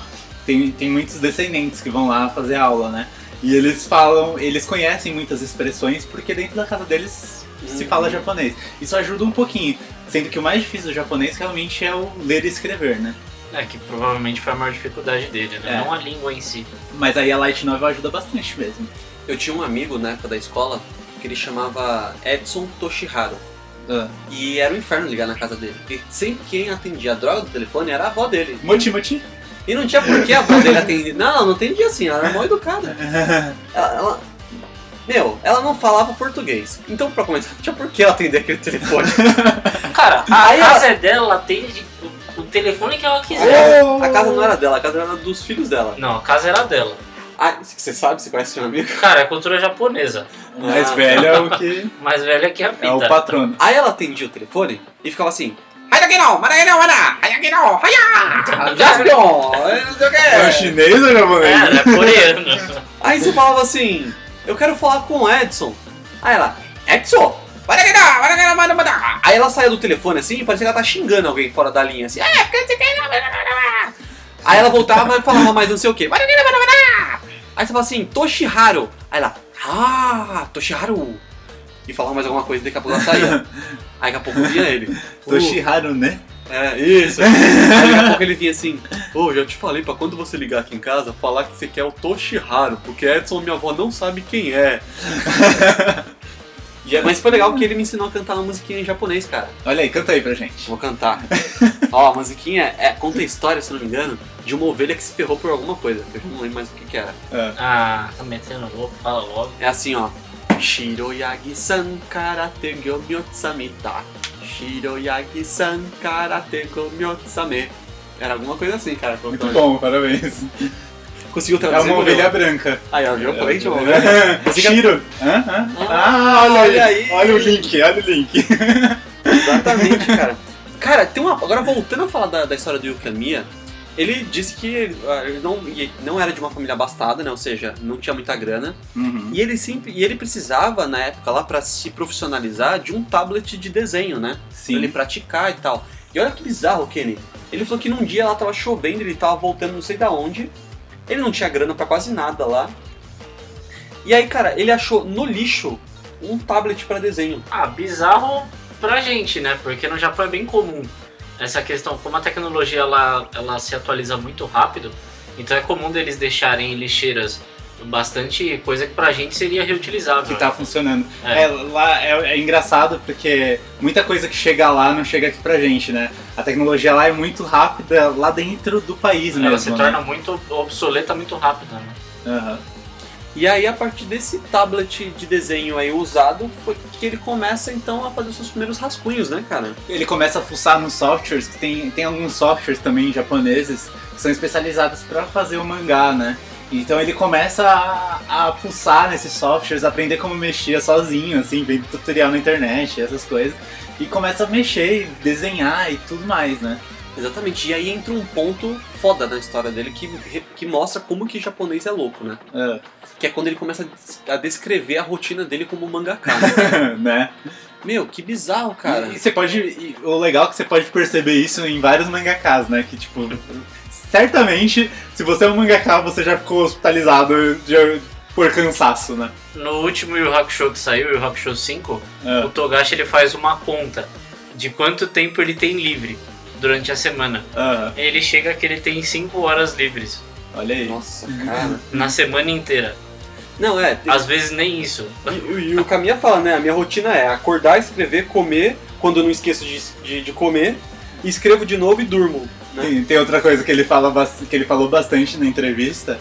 tem, tem muitos descendentes que vão lá fazer aula, né? E eles falam, eles conhecem muitas expressões porque dentro da casa deles se Uhum. fala japonês. Isso ajuda um pouquinho, sendo que o mais difícil do japonês realmente é o ler e escrever, né? É, que provavelmente foi a maior dificuldade dele, né? É. Não a língua em si. Mas aí a Light Novel ajuda bastante mesmo. Eu tinha um amigo na época da escola que ele chamava Edson Toshiharu. Ah. E era um inferno ligar na casa dele. Porque sempre quem atendia a droga do telefone era a avó dele. Mochi Mochi? E não tinha por que a avó dele atender. Não, ela não atendia assim, ela era mal educada. Ela, ela- Meu, ela não falava português. Então, pra começar, não tinha por que ela atender aquele telefone. Cara, a Aí casa é dela, ela atende o, telefone que ela quiser. casa, a casa não era dela, a casa era dos filhos dela. Não, a casa era dela. Ah, você sabe, você conhece seu amigo? Cara, é cultura japonesa. Mais Ah, velho é o que Mais velha que a é o patrono. Aí ela atendia o telefone e ficava assim. É quê. chinês ou É, japonês? ela é coreano. Aí você falava assim, eu quero falar com o Edson. Aí ela, Edson, Aí ela saía do telefone assim e parecia que ela tá xingando alguém fora da linha, assim. "É, você quer- Aí ela voltava e falava mais não sei o mana. Aí você fala assim, Toshiharu. Aí ela, ah, Toshiharu. E falava mais alguma coisa e daqui a pouco ela saía. Aí daqui a pouco vinha ele. "Uh, Toshiharu, né? É, isso. Aí daqui a pouco ele vinha assim, ô, já te falei pra quando você ligar aqui em casa, falar que você quer o Toshiharu, porque Edson, minha avó, não sabe quem é. É- Mas foi legal porque ele me ensinou a cantar uma musiquinha em japonês, cara. Olha aí, canta aí pra gente. Vou cantar. Ó, a musiquinha é, conta a história, se não me engano, de uma ovelha que se ferrou por alguma coisa. Eu já não lembro mais o que, que era. Ah, tá metendo louco, fala logo. É assim, ó. Shiroyagi-san karate go myotsamita. Shiroyagi-san karate go myotsame. Era alguma coisa assim, cara. Muito bom, parabéns. Conseguiu É traduzir? uma Murilo? ovelha branca. Aí, ó, viu? Que tinha uma ovelha. Hã? Ah, olha olha aí. aí. Olha o link, olha o link. Exatamente, cara. Cara, tem uma. Agora voltando a falar da, da história do Yukamiya, ele disse que ah, ele não, e não era de uma família abastada, né? Ou seja, não tinha muita grana. Uhum. E ele sempre. E ele precisava, na época lá, pra se profissionalizar, de um tablet de desenho, né? Pra ele Sim. praticar e tal. E olha que bizarro, Kenny. Ele falou que num dia lá tava chovendo, ele tava voltando não sei da onde. Ele não tinha grana pra quase nada lá. E aí, cara, ele achou no lixo um tablet pra desenho. Ah, bizarro pra gente, né? Porque no Japão é bem comum essa questão, como a tecnologia ela, ela se atualiza muito rápido, então é comum deles deixarem em lixeiras bastante coisa que pra gente seria reutilizável. Que tá funcionando. É. É, lá é, é engraçado porque muita coisa que chega lá não chega aqui pra gente, né? A tecnologia lá é muito rápida lá dentro do país Ela mesmo. se né? torna muito obsoleta muito rápido, né? Aham. E aí, a partir desse tablet de desenho aí usado, foi que ele começa então a fazer os seus primeiros rascunhos, né, cara? Ele começa a fuçar nos softwares, que tem, tem alguns softwares também japoneses que são especializados pra fazer o mangá, né? Então ele começa a, a fuçar nesses softwares, aprender como mexer sozinho, assim, vendo tutorial na internet, essas coisas. E começa a mexer, desenhar e tudo mais, né? Exatamente. E aí entra um ponto foda na história dele que, que mostra como que japonês é louco, né? Ah, Que é quando ele começa a des- a descrever a rotina dele como mangaka. né? né? Meu, que bizarro, cara. E, e você pode. e o legal é que você pode perceber isso em vários mangakas, né? Que tipo. Certamente, se você é um mangaka, você já ficou hospitalizado de- por cansaço, né? No último Yu Hakusho que saiu, Yu Hakusho 5, Ah. o Togashi ele faz uma conta de quanto tempo ele tem livre durante a semana. Ah, Ele chega que ele tem 5 horas livres olha aí. Nossa, cara. na semana inteira. Não, é. Às vezes nem isso. E, e o Caminha fala, né? A minha rotina é acordar, escrever, comer, quando eu não esqueço de, de, de comer, e escrevo de novo e durmo. Né? Tem, tem outra coisa que ele, fala, que ele falou bastante na entrevista,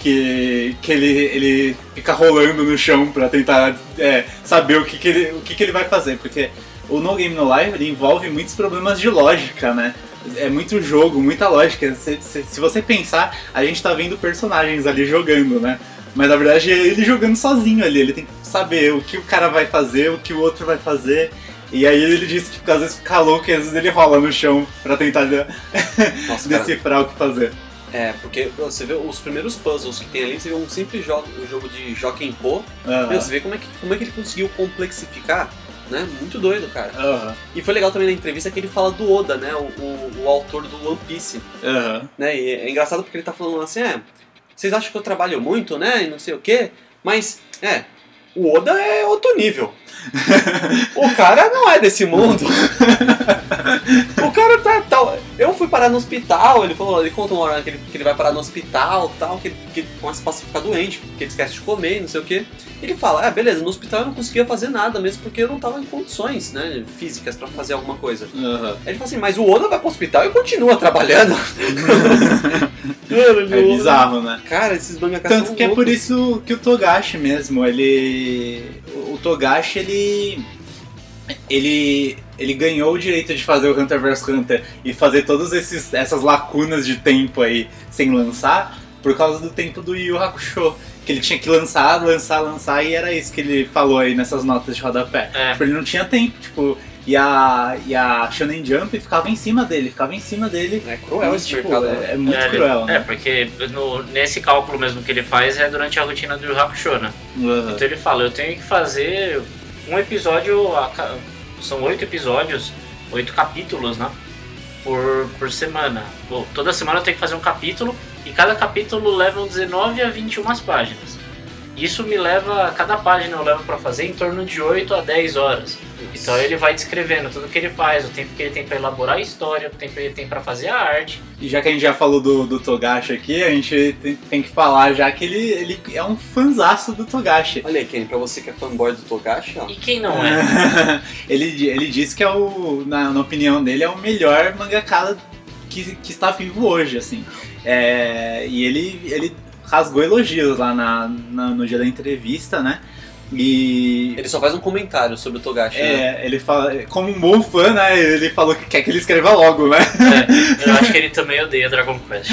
que, que ele, ele fica rolando no chão pra tentar é, saber o, que, que, ele, o que, que ele vai fazer, porque o No Game No Life ele envolve muitos problemas de lógica, né? É muito jogo, muita lógica. Se, se- se você pensar, a gente tá vendo personagens ali jogando, né? Mas na verdade é ele jogando sozinho ali. Ele tem que saber o que o cara vai fazer, o que o outro vai fazer. E aí ele disse que tipo, às vezes fica louco e às vezes ele rola no chão pra tentar Nossa, decifrar o que fazer. É, porque você vê os primeiros puzzles que tem ali, você vê um simples jogo, um jogo de Joaquim Pô. Meu, você vê como é, que, como é que ele conseguiu complexificar, né? Muito doido, cara. Aham. E foi legal também na entrevista que ele fala do Oda, né? O, o, o autor do One Piece. Aham. né? E é engraçado porque ele tá falando assim, é, vocês acham que eu trabalho muito, né? E não sei o quê, mas, é, o Oda é outro nível. O cara não é desse mundo. o cara tá tal. Eu fui parar no hospital, ele falou, ele conta uma hora que ele, que ele vai parar no hospital tal, que, que começa a ficar doente, porque ele esquece de comer, não sei o quê. Ele fala, ah, beleza, no hospital eu não conseguia fazer nada mesmo porque eu não tava em condições, né, físicas pra fazer alguma coisa. Aham. Aí ele fala assim, mas o Oda vai pro hospital e continua trabalhando. É bizarro, né? Cara, esses mangakas Tanto que é por isso que o Togashi mesmo, ele. O Togashi, ele. Ele. Ele ganhou o direito de fazer o Hunter vs Hunter e fazer todas esses, essas lacunas de tempo aí sem lançar por causa do tempo do Yu Hakusho. Que ele tinha que lançar, lançar, lançar e era isso que ele falou aí nessas notas de rodapé. É. Tipo, ele não tinha tempo, tipo. E a, e a Shonen Jump ficava em cima dele, ficava em cima dele. É cruel esse tipo, mercado, é, é muito é, cruel, É, né? porque no- nesse cálculo mesmo que ele faz é durante a rotina do Yu Hakusho, né? Uhum. Então ele fala, eu tenho que fazer um episódio, a são oito episódios, oito capítulos, né? Por, por semana. Bom, toda semana eu tenho que fazer um capítulo e cada capítulo leva 19 a 21 páginas. Isso me leva, cada página eu levo pra fazer em torno de 8 a 10 horas. Então ele vai descrevendo tudo que ele faz, o tempo que ele tem pra elaborar a história, o tempo que ele tem pra fazer a arte. E já que a gente já falou do, do Togashi aqui, a gente tem, tem que falar já que ele, ele é um fanzaço do Togashi. Olha aí, Kenny, pra você que é fanboy do Togashi, ó. E quem não é? ele, ele disse que é o, na, na opinião dele, é o melhor mangaka que, que está vivo hoje, assim. É, e ele, ele rasgou elogios lá na, na- no dia da entrevista, né? E Ele só faz um comentário sobre o Togashi, né? é, ele fala, como um bom fã, né? Ele falou que quer que ele escreva logo, né? É, eu acho que ele também odeia Dragon Quest.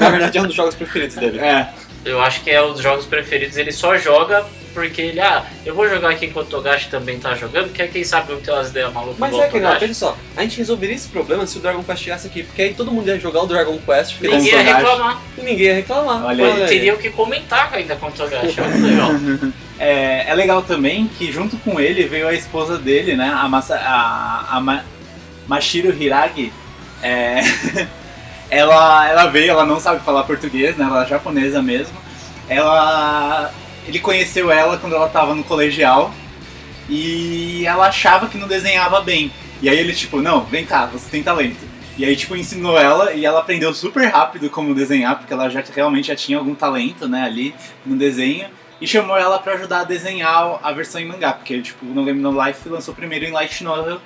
Na verdade é um dos jogos preferidos dele. É, Eu acho que é um dos jogos preferidos. Ele só joga porque ele, ah, eu vou jogar aqui enquanto o Togashi também tá jogando, que aí quem sabe eu tenho umas ideias malucas Mas é que, não, olha só, a gente resolveria esse problema se o Dragon Quest chegasse aqui, porque aí todo mundo ia jogar o Dragon Quest Ninguém ia Togashi. reclamar. e ninguém ia reclamar. Olha aí. o que comentar ainda com o Togashi. Olha que legal. É, é legal também que junto com ele veio a esposa dele, né? A, Masa, a, a Ma- Mashiro Hiragi. É, ela, ela veio, ela não sabe falar português, né? Ela é japonesa mesmo. Ela, ele conheceu ela quando ela tava no colegial e ela achava que não desenhava bem. E aí ele tipo, não, vem cá, você tem talento. E aí tipo ensinou ela e ela aprendeu super rápido como desenhar, porque ela já realmente já tinha algum talento, né, ali no desenho e chamou ela pra ajudar a desenhar a versão em mangá, porque tipo, No Game No Life lançou primeiro em light novel,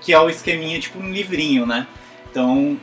que é o esqueminha tipo um livrinho, né? Então,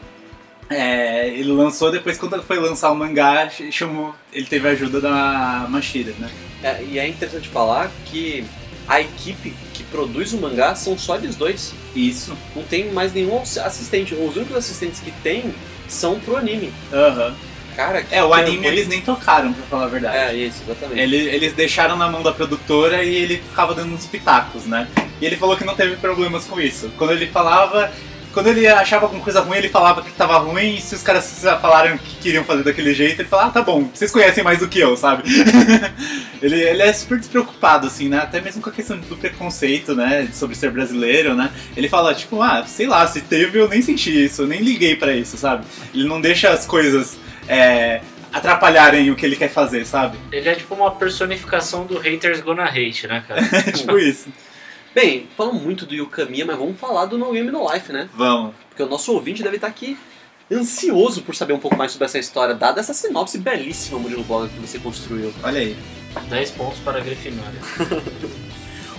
é, ele lançou depois quando foi lançar o mangá, ch- chamou, ele teve a ajuda da Mashira, né? É, e é interessante falar que a equipe que produz o mangá são só eles dois. Isso. Não tem mais nenhum assistente. Os únicos assistentes que tem são pro anime. Aham. Cara, que É, o anime eles nem tocaram, pra falar a verdade. É, isso, exatamente. Ele- eles deixaram na mão da produtora e ele ficava dando uns pitacos, né? E ele falou que não teve problemas com isso. Quando ele falava. Quando ele achava alguma coisa ruim, ele falava que tava ruim, e se os caras falaram que queriam fazer daquele jeito, ele falava, ah, tá bom, vocês conhecem mais do que eu, sabe? ele, ele é super despreocupado, assim, né? Até mesmo com a questão do preconceito, né? Sobre ser brasileiro, né? Ele fala, tipo, ah, sei lá, se teve, eu nem senti isso, eu nem liguei pra isso, sabe? Ele não deixa as coisas é, atrapalharem o que ele quer fazer, sabe? Ele é tipo uma personificação do haters gonna hate, né, cara? Tipo isso. Bem, falamos muito do Yukamiya, mas vamos falar do No Game No Life, né? Vamos. Porque o nosso ouvinte deve estar aqui ansioso por saber um pouco mais sobre essa história, dada essa sinopse belíssima, Murilo Boga, que você construiu. Olha aí. 10 pontos para a Grifinória.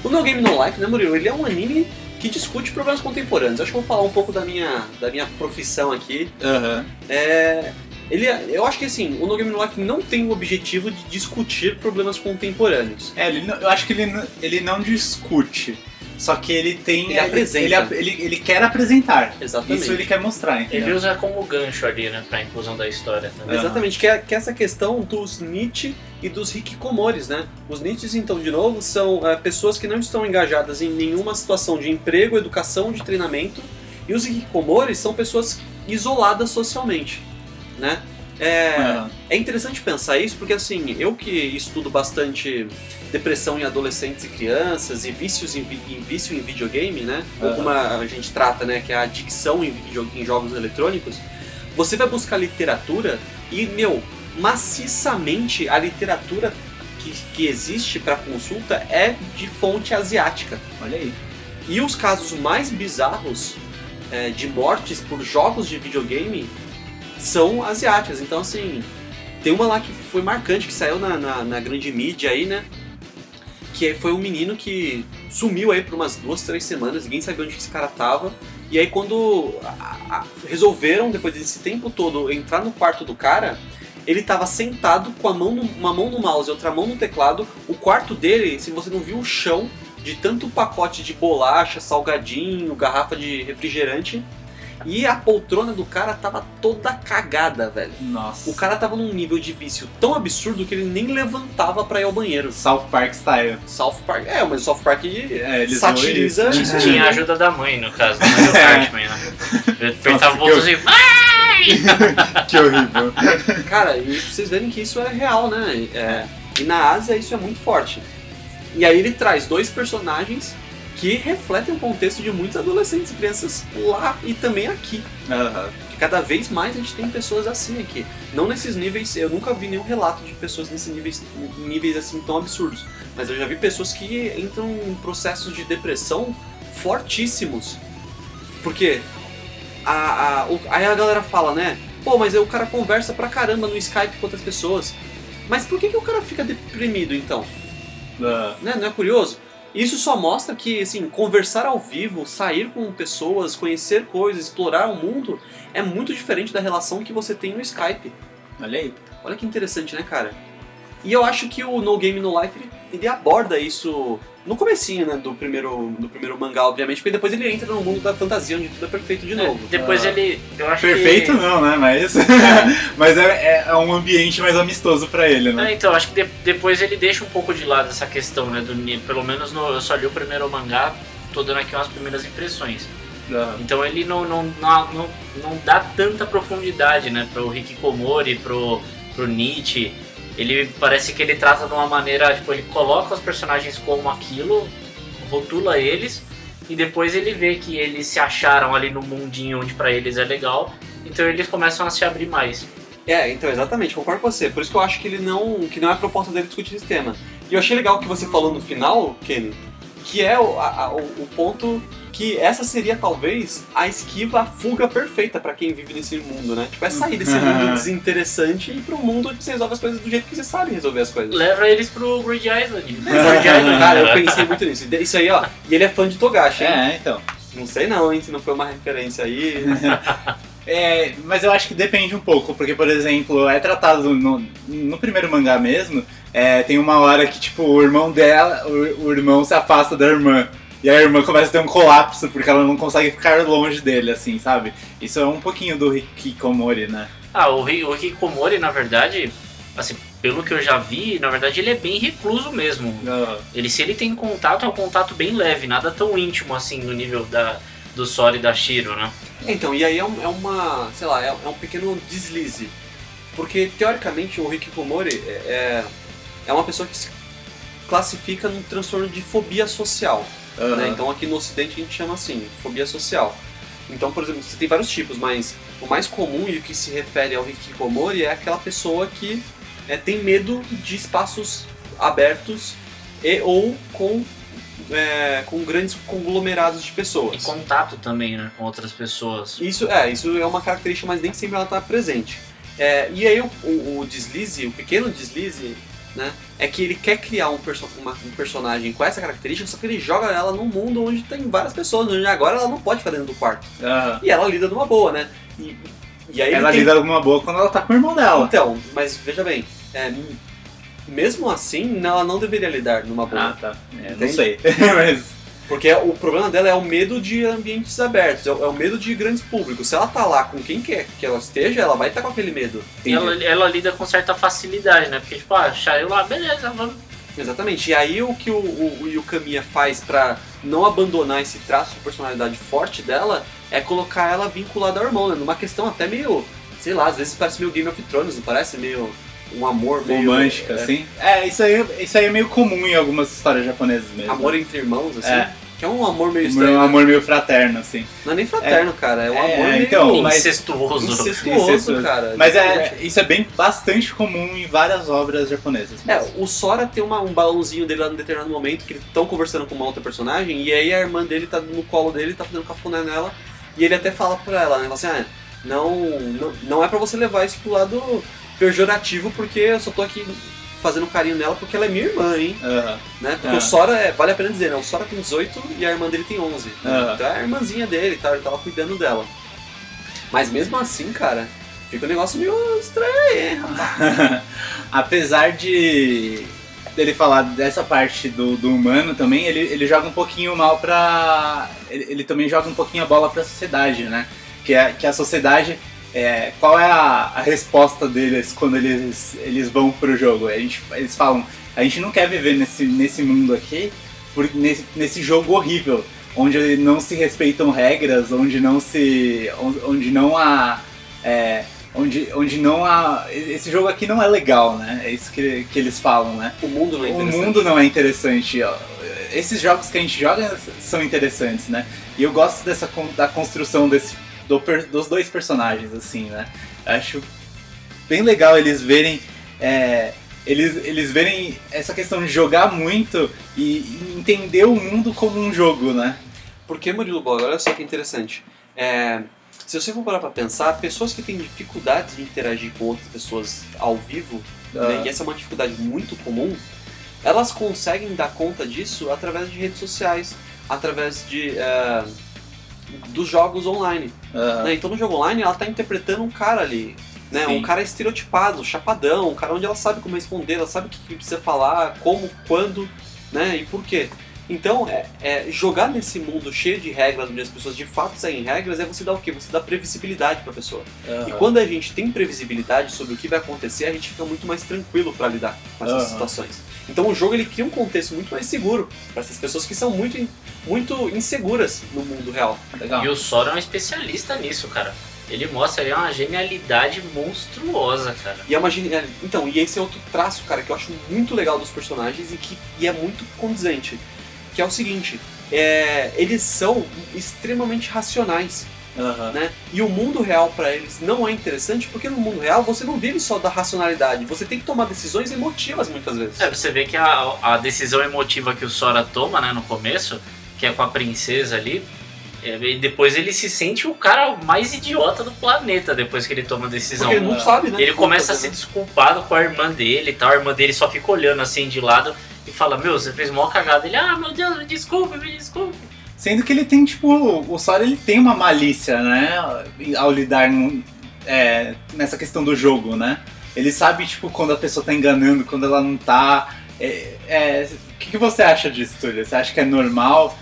O No Game No Life, né, Murilo? Ele é um anime que discute problemas contemporâneos. Acho que eu vou falar um pouco da minha, da minha profissão aqui. Aham. É, ele, eu acho que assim, o No Game No Life não tem o objetivo de discutir problemas contemporâneos. É, ele, não- eu acho que ele, não- ele não discute, só que ele tem. Ele apresenta. Ele, ele, ele quer apresentar. Exatamente. Isso ele quer mostrar, Ele entendeu? usa como gancho ali, né, pra inclusão da história também. Aham. Exatamente, que é, que é essa questão dos Nietzsche e dos hikikomoris, né? Os Nietzsches, então, de novo, são é, pessoas que não estão engajadas em nenhuma situação de emprego, educação, de treinamento. E os hikikomoris são pessoas isoladas socialmente, né? É, Aham. é interessante pensar isso porque, assim, eu que estudo bastante depressão em adolescentes e crianças e vícios em, vi- em vício em videogame, né? Ou Aham. como a gente trata, né? Que é a adicção em, em jogos eletrônicos. Você vai buscar literatura e, meu, maciçamente a literatura que, que existe para consulta é de fonte asiática. Olha aí. E os casos mais bizarros é, de mortes por jogos de videogame são asiáticas. Então, assim, tem uma lá que foi marcante, que saiu na, na, na grande mídia aí, né? Que foi um menino que sumiu aí por umas duas, três semanas, ninguém sabia onde esse cara tava. E aí quando a- a- resolveram, depois desse tempo todo, entrar no quarto do cara, ele tava sentado com a mão no, uma mão no mouse e outra mão no teclado. O quarto dele, se você não viu o chão, de tanto pacote de bolacha, salgadinho, garrafa de refrigerante. E a poltrona do cara tava toda cagada, velho. Nossa. O cara tava num nível de vício tão absurdo que ele nem levantava pra ir ao banheiro. South Park Style. South Park. É, mas o South Park É, eles satiriza. isso. Tinha a ajuda da mãe, no caso, não é do Cartman, né? Ele apertava o que botão assim, que horrível. Cara, e vocês verem que isso é real, né? É, e na Ásia isso é muito forte. E aí ele traz dois personagens que refletem o contexto de muitos adolescentes e crianças lá e também aqui. Aham. Que cada vez mais a gente tem pessoas assim aqui. Não nesses níveis, eu nunca vi nenhum relato de pessoas nesses níveis, níveis assim tão absurdos. Mas eu já vi pessoas que entram em processos de depressão fortíssimos. Porque a, a- o- aí a galera fala, né? Pô, mas o cara conversa pra caramba no Skype com outras pessoas. Mas por que, que o cara fica deprimido então? Ah, né? Não é curioso? Isso só mostra que, assim, conversar ao vivo, sair com pessoas, conhecer coisas, explorar o mundo é muito diferente da relação que você tem no Skype. olha aí. Olha que interessante, né, cara? E eu acho que o No Game No Life ele, ele aborda isso no comecinho, né, do primeiro, do primeiro mangá, obviamente, porque depois ele entra no mundo da fantasia, onde tudo é perfeito de novo. Depois Ah. ele. Eu acho Perfeito que. não, né? Mas, mas é, é um ambiente mais amistoso pra ele, É, né? então, acho que de- depois ele deixa um pouco de lado essa questão, né? Do, pelo menos no, eu só li o primeiro mangá, tô dando aqui umas primeiras impressões. Ah, Então ele não, não, não, não, não dá tanta profundidade, né? Pro Hikikomori, pro, pro Nietzsche. Ele parece que ele trata de uma maneira, tipo, ele coloca os personagens como aquilo, rotula eles, e depois ele vê que eles se acharam ali no mundinho onde pra eles é legal, então eles começam a se abrir mais. É, então, exatamente, concordo com você. Por isso que eu acho que ele não. que não é a proposta dele discutir esse tema. E eu achei legal o que você falou no final, Kenny, que é o, a- o, o ponto que essa seria talvez a esquiva, a fuga perfeita pra quem vive nesse mundo, né? Tipo, é sair desse mundo desinteressante e ir pro mundo onde você resolve as coisas do jeito que você sabe resolver as coisas. Leva eles pro Grid Island. Grid Island, Cara, eu pensei muito nisso. Isso aí, ó. E ele é fã de Togashi, hein? É, então. Não sei não, hein, se não foi uma referência aí. É, mas eu acho que depende um pouco, porque, por exemplo, é tratado no, no primeiro mangá mesmo, é, tem uma hora que, tipo, o irmão dela, o, o irmão se afasta da irmã. E a irmã começa a ter um colapso, porque ela não consegue ficar longe dele, assim, sabe? Isso é um pouquinho do Hikikomori, né? Ah, o, o Hikikomori, na verdade, assim, pelo que eu já vi, na verdade ele é bem recluso mesmo. Ah, Ele, se ele tem contato, é um contato bem leve, nada tão íntimo assim no nível da, do Sora e da Shiro, né? Então, e aí é, um- é uma, sei lá, é, é um pequeno deslize. Porque, teoricamente, o Hikikomori é, é, é uma pessoa que se classifica num transtorno de fobia social. Aham. né? Então, aqui no ocidente a gente chama assim, fobia social. Então, por exemplo, você tem vários tipos, mas o mais comum e o que se refere ao Hikikomori é aquela pessoa que é, tem medo de espaços abertos e ou com, é, com grandes conglomerados de pessoas. E contato também, né, com outras pessoas. Isso é, isso é uma característica, mas nem sempre ela está presente. É, e aí o, o, o deslize, o pequeno deslize, né, é que ele quer criar um, perso uma- um personagem com essa característica, só que ele joga ela num mundo onde tem várias pessoas, onde agora ela não pode ficar dentro do quarto. aham. E ela lida numa boa, né? E, e aí Ela tem- lida alguma boa quando ela tá com o irmão dela. Então, mas veja bem, é, mesmo assim, ela não deveria lidar numa boa. Ah, tá. É, não sei. mas. Porque o problema dela é o medo de ambientes abertos, é o, é o medo de grandes públicos. Se ela tá lá com quem quer que ela esteja, ela vai estar com aquele medo. E ela, ela lida com certa facilidade, né? Porque, tipo, ah, saiu lá, beleza, vamos. Exatamente. E aí o que o, o, o Yukamiya faz pra não abandonar esse traço de personalidade forte dela é colocar ela vinculada ao irmão, né? Numa questão até meio, sei lá, às vezes parece meio Game of Thrones, não parece? Meio um amor meio... Romântica, é, assim. É, isso aí, isso aí é meio comum em algumas histórias japonesas mesmo. Amor entre irmãos, assim. É. Que é um amor meio Um estranho. né? amor meio fraterno, assim. Não é nem fraterno, cara. É um É, amor meio então, mas- Incestuoso. incestuoso, Incestuoso. cara. Mas é, isso é bem bastante comum em várias obras japonesas. É, o Sora tem uma- um balãozinho dele lá num determinado momento que eles estão conversando com uma outra personagem e aí a irmã dele tá no colo dele, tá fazendo cafuné nela e ele até fala pra ela, né? Fala assim, ah, não, não, não é pra você levar isso pro lado pejorativo porque eu só tô aqui fazendo carinho nela porque ela é minha irmã, hein? Aham. Né? Porque Ah. o Sora, é, vale a pena dizer, né? O Sora tem 18 e a irmã dele tem 11. Ah. Então é a irmãzinha dele tal, ele tava cuidando dela. Mas mesmo assim, cara, fica um negócio meio estranho, rapaz? Apesar de dele falar dessa parte do, do humano também, ele, ele joga um pouquinho mal pra. Ele, ele também joga um pouquinho a bola pra sociedade, né? Que, é, que a sociedade. É, qual é a, a resposta deles quando eles, eles vão pro jogo? A gente, eles falam, a gente não quer viver nesse, nesse mundo aqui, por, nesse, nesse jogo horrível, onde não se respeitam regras, onde não se. onde, não há. é, onde, onde não há. Esse jogo aqui não é legal, né? É isso que, que eles falam, né? O mundo não é O interessante. mundo não é interessante. ó. Esses jogos que a gente joga são interessantes, né? E eu gosto dessa da construção desse, do dos dois personagens, assim, né? Acho bem legal eles verem. é, eles, eles verem essa questão de jogar muito e, e entender o mundo como um jogo, né? Porque, Murilo Boga, olha só que interessante. É, se você for parar pra pensar, pessoas que têm dificuldades de interagir com outras pessoas ao vivo, né, Ah. e essa é uma dificuldade muito comum, elas conseguem dar conta disso através de redes sociais, através de é, dos jogos online. Ah, né? Então no jogo online ela tá interpretando um cara ali. Né? Sim. Um cara estereotipado, chapadão, um cara onde ela sabe como responder, ela sabe o que precisa falar, como, quando, né? E por quê. Então, é, é, jogar nesse mundo cheio de regras, onde as pessoas de fato seguem regras, é você dar o quê? Você dá previsibilidade pra pessoa. E aham. quando a gente tem previsibilidade sobre o que vai acontecer, a gente fica muito mais tranquilo pra lidar com essas Aham. situações. Então o jogo ele cria um contexto muito mais seguro para essas pessoas que são muito, muito inseguras no mundo real. Legal. E o Sora é um especialista nisso, cara. Ele mostra aí uma genialidade monstruosa, cara. E é uma genial... Então, e esse é outro traço, cara, que eu acho muito legal dos personagens e que e é muito condizente. Que é o seguinte, é, eles são extremamente racionais, Aham. né? E o mundo real pra eles não é interessante porque no mundo real você não vive só da racionalidade, você tem que tomar decisões emotivas muitas vezes. É, você vê que a, a decisão emotiva que o Sora toma, né, no começo, que é com a princesa ali, é, e depois ele se sente o cara mais idiota do planeta depois que ele toma a decisão. porque ele não sabe, né? Ele começa a ser desculpado com a irmã dele e tal. A irmã dele só fica olhando assim de lado e fala: Meu, você fez mó cagada. Ele, ah, meu Deus, me desculpe, me desculpe. Sendo que ele tem, tipo, o Sora ele tem uma malícia, né? Ao lidar no- é, nessa questão do jogo, né? Ele sabe, tipo, quando a pessoa tá enganando, quando ela não tá. É, é, o que, que você acha disso, Túlio? Você acha que é normal?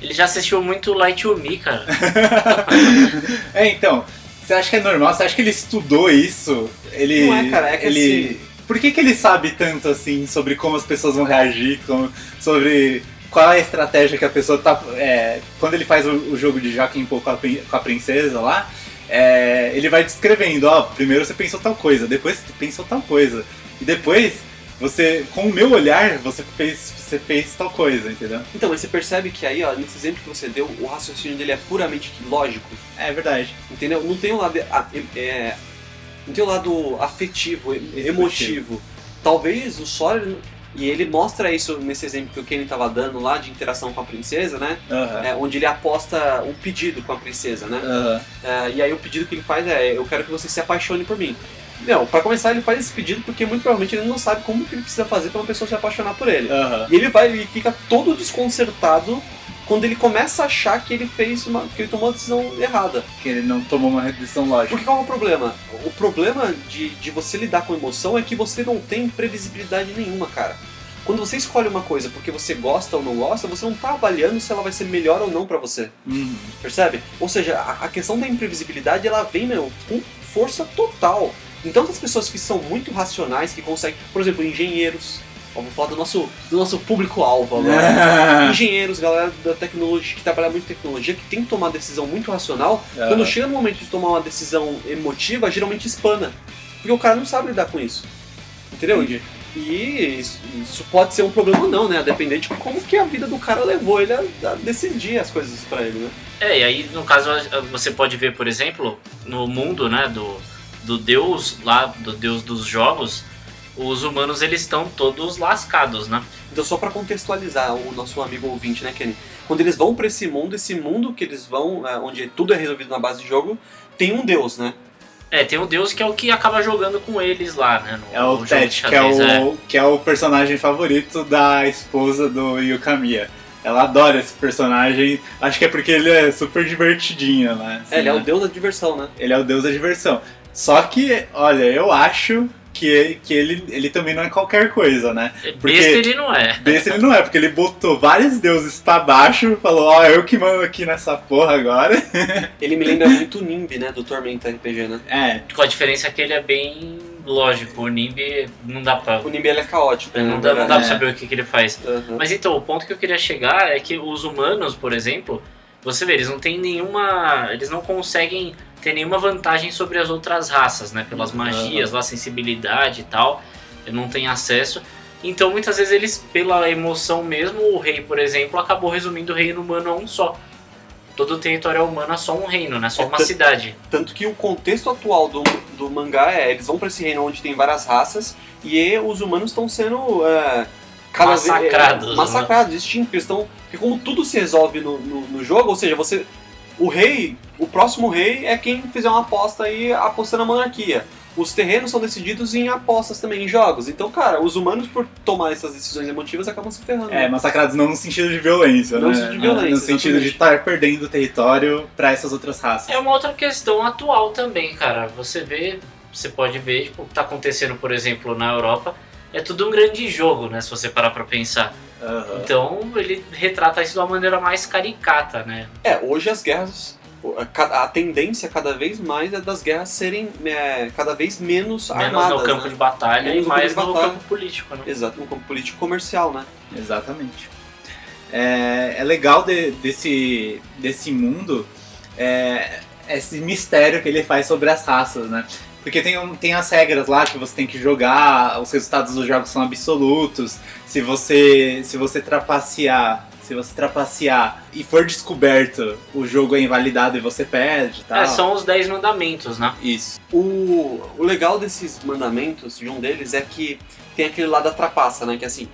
Ele já assistiu muito Light to Me, cara. É, então, você acha que é normal? Você acha que ele estudou isso? Ele. Não é, cara, é que ele... assim- Por que, que ele sabe tanto assim sobre como as pessoas vão reagir, como- sobre qual é a estratégia que a pessoa tá. é, quando ele faz o, o jogo de Joaquim Pô com com a princesa lá, é, ele vai descrevendo, ó, primeiro você pensou tal coisa, depois você pensou tal coisa. E depois, você, com o meu olhar, você fez, você fez tal coisa, entendeu? Então, mas você percebe que aí, ó, nesse exemplo que você deu, o raciocínio dele é puramente lógico. É verdade. Entendeu? Não tem o lado. é, não tem o lado afetivo, emotivo. Talvez o Sora. E ele mostra isso nesse exemplo que o Kenny tava dando lá de interação com a princesa, né? Aham. É, onde ele aposta um pedido com a princesa, né? Aham. É, e aí o pedido que ele faz é: Eu quero que você se apaixone por mim. Não, pra começar, ele faz esse pedido porque muito provavelmente ele não sabe como que ele precisa fazer pra uma pessoa se apaixonar por ele. Aham. E ele vai, ele fica todo desconcertado quando ele começa a achar que ele fez uma. que ele tomou a decisão errada. Que ele não tomou uma decisão lógica. Porque qual é o problema? O problema de, de você lidar com emoção é que você não tem previsibilidade nenhuma, cara. quando você escolhe uma coisa porque você gosta ou não gosta, você não tá avaliando se ela vai ser melhor ou não pra você. Uhum. Percebe? Ou seja, a, a questão da imprevisibilidade ela vem, meu, com força total. Então, as pessoas que são muito racionais, que conseguem, por exemplo, engenheiros. Vou falar do nosso, do nosso público-alvo agora. Engenheiros, galera da tecnologia, que trabalha muito em tecnologia, que tem que tomar decisão muito racional. Quando chega no momento de tomar uma decisão emotiva, geralmente espana. Porque o cara não sabe lidar com isso. Entendeu? Entendi. E isso, isso pode ser um problema ou não, né? A depender de como que a vida do cara levou ele a, a decidir as coisas pra ele, né? É, e aí no caso você pode ver, por exemplo, no mundo, né, do, do deus lá, do deus dos jogos, os humanos eles estão todos lascados, né? Então, só pra contextualizar o nosso amigo ouvinte, né, Kenny? Quando eles vão pra esse mundo, esse mundo que eles vão, é, onde tudo é resolvido na base de jogo, tem um deus, né? É, tem um deus que é o que acaba jogando com eles lá, né? no- É o Ted, que é o, que é o personagem favorito da esposa do Yukamiya. Ela adora esse personagem, acho que é porque ele é super divertidinho, né? Assim, É, ele é o deus da diversão, né? Ele é o deus da diversão. Só que, olha, eu acho que, que ele, ele também não é qualquer coisa, né? Porque- Besta ele não é. Desse ele não é, porque ele botou vários deuses pra baixo, falou, ó, eu que mando aqui nessa porra agora. Ele me lembra muito o Nimb, né? Do Tormenta RPG, né? É, Com a diferença que ele é bem lógico. O Nimb não dá pra, O Nimb ele é caótico, né? não dá, não dá pra É. saber o que, que ele faz. Aham. Mas então, o ponto que eu queria chegar é que os humanos, por exemplo, você vê, eles não têm nenhuma. Eles não conseguem ter nenhuma vantagem sobre as outras raças, né? Pelas magias, lá, sensibilidade e tal. Ele não tem acesso. Então, muitas vezes, eles, pela emoção mesmo, o rei, por exemplo, acabou resumindo o reino humano a um só. Todo o território humano é só um reino, né? Só É uma cidade. Tanto que o contexto atual do, do mangá é, eles vão pra esse reino onde tem várias raças e os humanos estão sendo é, cada vez- Massacrados, é, né? massacrados, extintos. Eles estão- Porque como tudo se resolve no, no, no jogo, ou seja, você. O rei, o próximo rei é quem fizer uma aposta aí apostando na monarquia. Os terrenos são decididos em apostas também, em jogos. Então, cara, os humanos, por tomar essas decisões emotivas, acabam se ferrando. é, massacrados não no sentido de violência, Não né? no sentido de violência, No sentido de estar perdendo território pra essas outras raças. É uma outra questão atual também, cara. Você vê, você pode ver tipo, o que tá acontecendo, por exemplo, na Europa. É tudo um grande jogo, né? Se você parar pra pensar. Aham. Então ele retrata isso de uma maneira mais caricata, né? É, hoje as guerras. a tendência cada vez mais é das guerras serem é, cada vez menos, Menos armadas. no campo né? de batalha Menos e mais no batalha. campo político, né? Exato, no campo político comercial, né? Exatamente. É, é legal de- desse, desse mundo é, esse mistério que ele faz sobre as raças, né? Porque tem, um- tem as regras lá que você tem que jogar, os resultados dos jogos são absolutos. Se você se você trapacear, se você trapacear e for descoberto, o jogo é invalidado e você perde, tá? É, são os 10 mandamentos, né? Isso. O, o legal desses mandamentos, de um deles, é que tem aquele lado da trapaça, né? Que assim,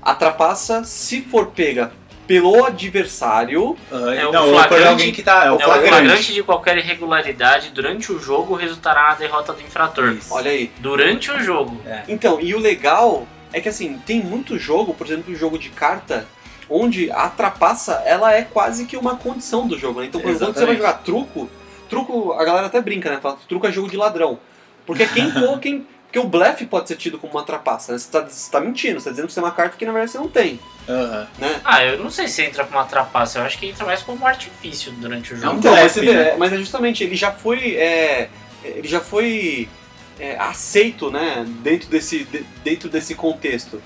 a trapaça, se for pega pelo adversário, Ah, É o não, por flagrante- alguém que tá. É o É flagrante. flagrante de qualquer irregularidade durante o jogo resultará na derrota do infrator. Isso. olha aí. Durante o jogo. Então, e o legal é que assim, tem muito jogo, por exemplo, o jogo de carta, onde a trapaça, ela é quase que uma condição do jogo, né? Então, por exemplo, você vai jogar truco, truco, a galera até brinca, né? Fala truco é jogo de ladrão. Porque quem for, quem... Porque o blefe pode ser tido como uma trapaça, né? Você tá, você tá mentindo, você tá dizendo que você tem uma carta que na verdade você não tem, Aham. né? Ah, eu não sei se entra como uma trapaça, eu acho que entra mais como um artifício durante o É jogo. um Então, mas, blefe, você vê, né? é, mas é justamente, ele já foi. é, ele já foi é, aceito, né? Dentro desse, de- dentro desse contexto.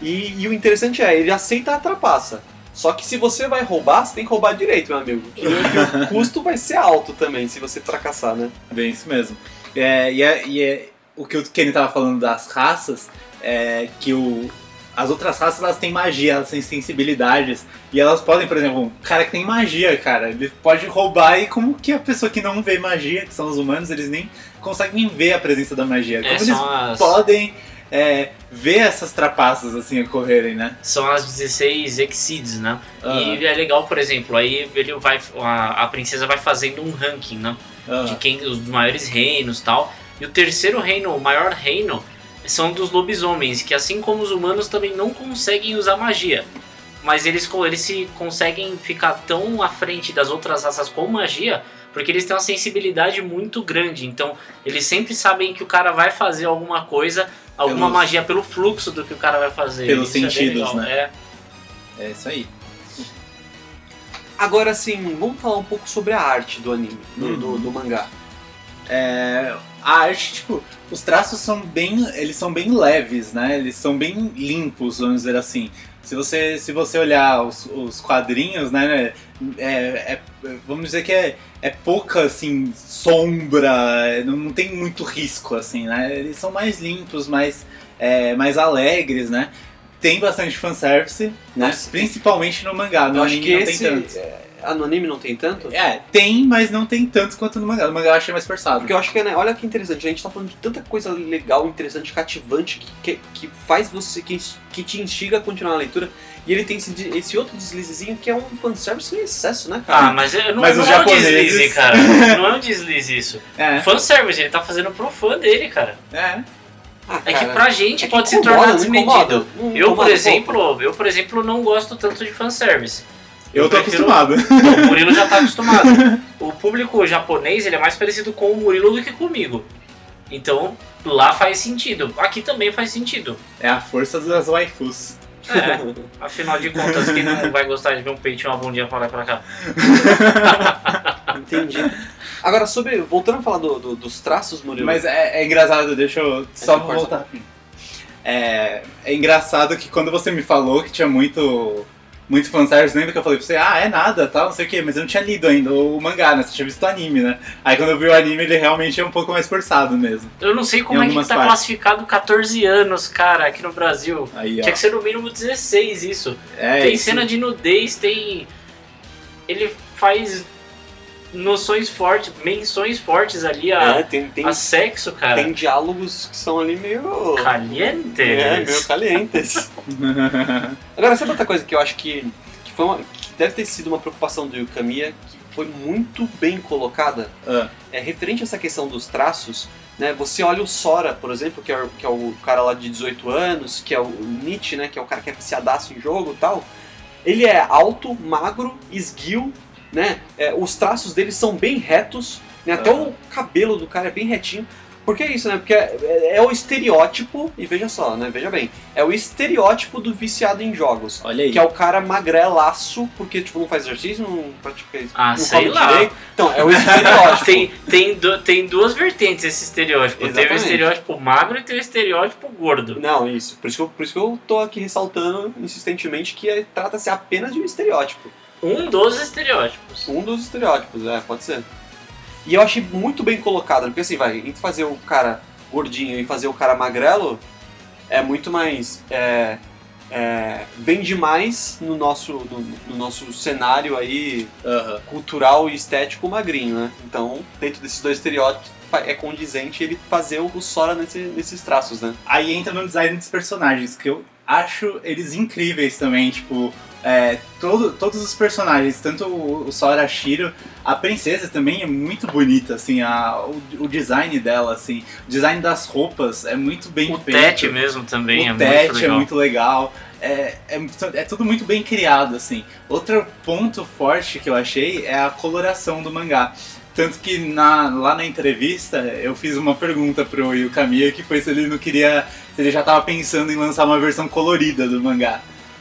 E, e o interessante é, ele aceita a trapaça. Só que se você vai roubar, você tem que roubar direito, meu amigo. Que, que o custo vai ser alto também, se você fracassar, né? Bem isso mesmo. É, e, é, e é o que o Kenny tava falando das raças, é que o, as outras raças elas têm magia, elas têm sensibilidades. E elas podem, por exemplo, um cara que tem magia, cara, ele pode roubar e como que a pessoa que não vê magia, que são os humanos, eles nem conseguem ver a presença da magia. Como É, eles são as, podem é, ver essas trapaças assim ocorrerem, né? são as 16 Exceeds, né? Aham, E é legal, por exemplo, aí ele vai, a, a princesa vai fazendo um ranking, né? De aham. quem os maiores reinos tal. E o terceiro reino, o maior reino, são dos lobisomens, que assim como os humanos também não conseguem usar magia. Mas eles, eles se conseguem ficar tão à frente das outras raças com magia, Porque eles têm uma sensibilidade muito grande. Então, eles sempre sabem que o cara vai fazer alguma coisa, alguma Pelos- magia pelo fluxo do que o cara vai fazer. Pelos Isso é sentidos, legal. né? É. É isso aí. Agora sim, vamos falar um pouco sobre a arte do anime, do, Uhum. do, do mangá. É, a arte, tipo, os traços são bem, eles são bem leves, né? Eles são bem limpos, vamos dizer assim. Se você, se você olhar os, os quadrinhos, né, é, é- vamos dizer que é, é pouca, assim, sombra, é, não, não tem muito risco, assim, né? Eles são mais limpos, mais, é, mais alegres, né? Tem bastante fanservice, né? Nossa, Principalmente no mangá, no Eu acho anime que não esse. É, anime não tem tanto? É, tem, mas não tem tanto quanto no mangá. No mangá eu achei mais forçado. Porque eu acho que, né, olha que interessante, a gente tá falando de tanta coisa legal, interessante, cativante, que, que, que faz você, que, que te instiga a continuar a leitura. E ele tem esse, esse outro deslizezinho que é um fanservice em excesso, né, cara? Ah, mas eu- não, Mas não os é um japoneses- deslize, cara. Não é um deslize isso. É, Fanservice, ele tá fazendo pro fã dele, cara. é. Ah, É que pra gente é que pode se incomoda, tornar não incomoda? desmedido. Não Eu, incomoda por um exemplo, eu, por exemplo, não gosto tanto de fanservice. Eu tô prefiro- acostumado. Não, o Murilo já tá acostumado. O público japonês, ele é mais parecido com o Murilo do que comigo. Então, lá faz sentido. Aqui também faz sentido. É a força das waifus. É, afinal de contas, quem não vai gostar de ver um peito e uma bundinha pra lá e pra cá? Entendi. Agora, sobre. Voltando a falar do- do- dos traços, Murilo. Mas é, é engraçado, deixa eu só voltar aqui. É, é engraçado que quando você me falou que tinha muito muito fanservice, lembra que eu falei pra você, ah, é nada, tal, não sei o quê, mas eu não tinha lido ainda o mangá, né? Você tinha visto o anime, né? Aí quando eu vi o anime, ele realmente é um pouco mais forçado mesmo. Eu não sei como é que tá partes. classificado 14 anos, cara, aqui no Brasil. Aí. Tinha que ser no mínimo 16 isso. É, tem isso. cena de nudez, tem. Ele faz noções fortes, menções fortes ali a, É, tem, tem, a sexo, cara. tem diálogos que são ali meio. Calientes. É, meio calientes. Agora, sabe outra coisa que eu acho que, que, foi uma, que deve ter sido uma preocupação do Yukamiya, que foi muito bem colocada? Ah. É referente a essa questão dos traços, né? Você olha o Sora, por exemplo, que é, o- que é o cara lá de 18 anos, que é o Nietzsche, né? Que é o cara que é viciadaço em jogo e tal. Ele é alto, magro, esguio, né? É, os traços dele são bem retos, né? Até Aham. o cabelo do cara é bem retinho. Porque é isso, né? Porque é, é- é o estereótipo, e veja só, né? Veja bem, é o estereótipo do viciado em jogos. Olha aí. Que é o cara magrelaço, porque tipo, não faz exercício, não pratica isso. Ah, não sei lá. direito. Então, é o estereótipo. Tem, tem, tem duas vertentes esse estereótipo. Tem o Exatamente. estereótipo magro e tem o estereótipo gordo. Não, isso. Por isso, que eu, por isso que eu tô aqui ressaltando insistentemente que é- trata-se apenas de um estereótipo. Um dos estereótipos. Um dos estereótipos, é, pode ser. E eu achei muito bem colocado, porque assim, vai, entre fazer o cara gordinho e fazer o cara magrelo, é muito mais. É, é, vende mais no nosso, no, no nosso cenário aí cultural e estético magrinho, né? Então, dentro desses dois estereótipos, é condizente ele fazer o Sora nesse- nesses traços, né? Aí entra no design dos personagens, que eu acho eles incríveis também, tipo, é, todo, todos os personagens, tanto o, o Sora Shiro, a princesa também é muito bonita, assim, a, o, o design dela, assim, o design das roupas é muito bem O feito. Tete mesmo também o é Tete muito legal. é muito legal. É, é, é tudo muito bem criado, assim. Outro ponto forte que eu achei é a coloração do mangá. Tanto que na- lá na entrevista eu fiz uma pergunta pro Yukamiya que foi se ele não queria. Se ele já tava pensando em lançar uma versão colorida do mangá.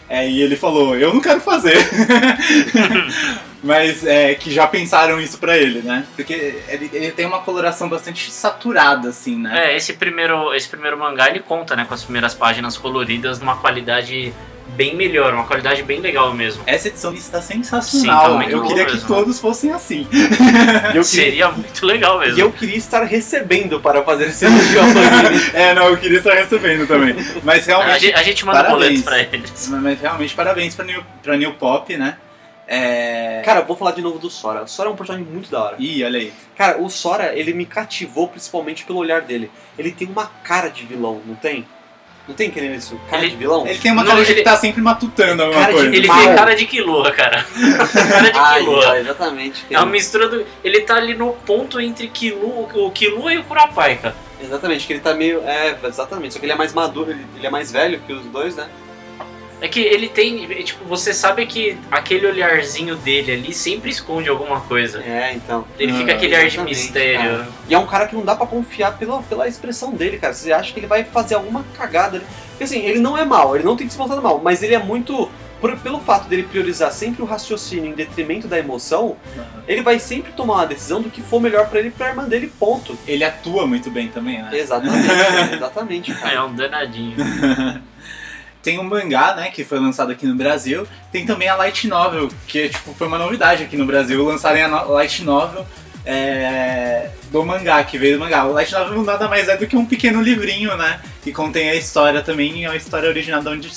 É, e ele falou, eu não quero fazer. Mas é que já pensaram isso pra ele, né? Porque ele, ele tem uma coloração bastante saturada, assim, né? É, esse primeiro, esse primeiro mangá ele conta, né, com as primeiras páginas coloridas numa qualidade bem melhor, uma qualidade bem legal mesmo. Essa edição está Sim, sensacional. tá muito eu queria que mesmo. todos fossem assim. Eu queria, Seria muito legal mesmo. e eu queria estar recebendo para fazer esse elogio é, não, eu queria estar recebendo também. Mas A realmente. gente, a gente manda parabéns. boleto pra eles. Mas realmente parabéns pra New, pra New Pop, né? É. Cara, vou falar de novo do Sora. O Sora é um personagem muito da hora. Ih, olha aí. Cara, o Sora, ele me cativou principalmente pelo olhar dele. Ele tem uma cara de vilão, não tem? Não tem querendo isso? Cara Ele- de vilão? Ele tem uma Não, cara de ele- que tá sempre matutando alguma Cara de- coisa. Ele Mal. tem cara de Killua, cara. cara de Ah, exatamente. É uma mistura do. Ele tá ali no ponto entre Killua, o Killua e o Kurapai, cara. Exatamente, que ele tá meio. É, exatamente. Só que ele é mais maduro, ele, ele é mais velho que os dois, né? É que ele tem, é, tipo, você sabe que aquele olharzinho dele ali sempre esconde alguma coisa. É, então. Ele Ah, fica aquele ar de mistério. cara. E é um cara que não dá pra confiar pela, pela expressão dele, cara. Você acha que ele vai fazer alguma cagada. ali. Porque assim, ele não é mal, ele não tem que se montar mal, mas ele é muito. por- pelo fato dele priorizar sempre o raciocínio em detrimento da emoção, ele vai sempre tomar uma decisão do que for melhor pra ele e pra irmã dele, ponto. Ele atua muito bem também, né? Exatamente, exatamente, cara. É um danadinho. Tem um mangá, né, que foi lançado aqui no Brasil. Tem também a Light Novel, que tipo, foi uma novidade aqui no Brasil, lançarem a no- Light Novel é, do mangá, que veio do mangá. O Light Novel nada mais é do que um pequeno livrinho, né, que contém a história também, a história original de onde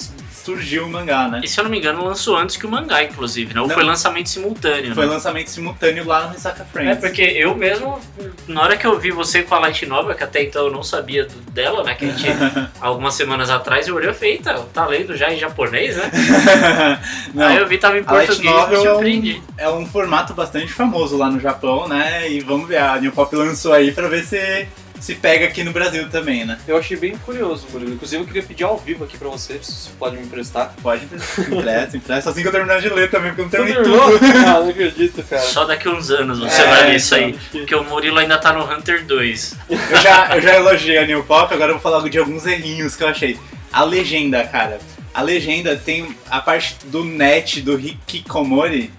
surgiu o mangá, né. E se eu não me engano, lançou antes que o mangá, inclusive, né? Ou Não. foi lançamento simultâneo, Foi né? lançamento simultâneo lá no Risaka Friends. É, porque eu mesmo, na hora que eu vi você com a Light Nova, que até então eu não sabia do- dela, né? Que a gente, algumas semanas atrás, eu olhei e falei, eita, tá lendo já em japonês, né? Não, Aí eu vi tava em português e me Novel é um, surpreendi. é um formato bastante famoso lá no Japão, né? E vamos ver, a New Pop lançou aí pra ver se se pega aqui no Brasil também, né? Eu achei bem curioso, Murilo. Inclusive, eu queria pedir ao vivo aqui pra você, se você pode me emprestar. Pode empresta, empresta. Assim que eu terminar de ler também, porque eu não terminei tudo. Ah, não acredito, cara. Só daqui uns anos você É, vai ler isso aí. então. Porque o Murilo ainda tá no Hunter 2. Eu já, eu já elogiei a New Pop, agora eu vou falar de alguns errinhos que eu achei. A legenda, cara. A legenda tem a parte do net do Hikikomori,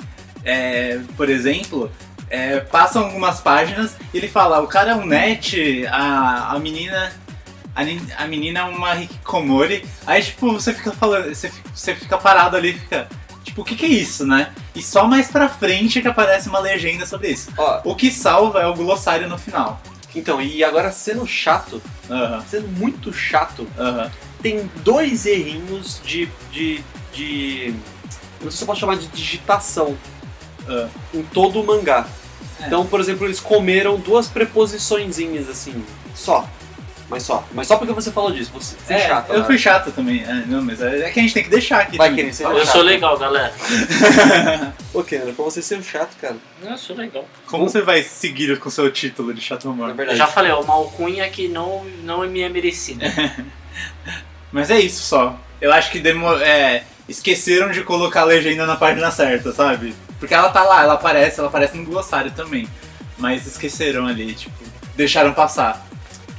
é, por exemplo. É, passam algumas páginas e ele fala, o cara é um net, a, a menina. A, a menina é uma Hikikomori. Aí tipo, você fica falando. Você, você fica parado ali fica. Tipo, o que, que é isso, né? E só mais pra frente que aparece uma legenda sobre isso. Ó, O que salva é o glossário no final. então, e agora sendo chato, Aham, sendo muito chato, aham. tem dois errinhos de. de. de. Não sei se eu posso chamar de digitação Ah. em todo o mangá. É. Então, por exemplo, eles comeram duas preposiçõezinhas assim, só. Mas só. Mas só porque você falou disso, você foi É, chato. eu né? fui chato também. É, não, mas é, é que a gente tem que deixar aqui. Vai. Kenny, você Fala. vai. Eu sou legal, galera. Ô, Kenan, pra você ser um chato, cara. Eu sou legal. Como você vai seguir com o seu título de chato Na humor? Eu verdade. já falei, é uma alcunha que não, não me é merecida. Mas é isso só. Eu acho que demo, é, esqueceram de colocar a legenda na página certa, sabe? Porque ela tá lá, ela aparece, ela aparece no glossário também. Mas esqueceram ali, tipo, deixaram passar.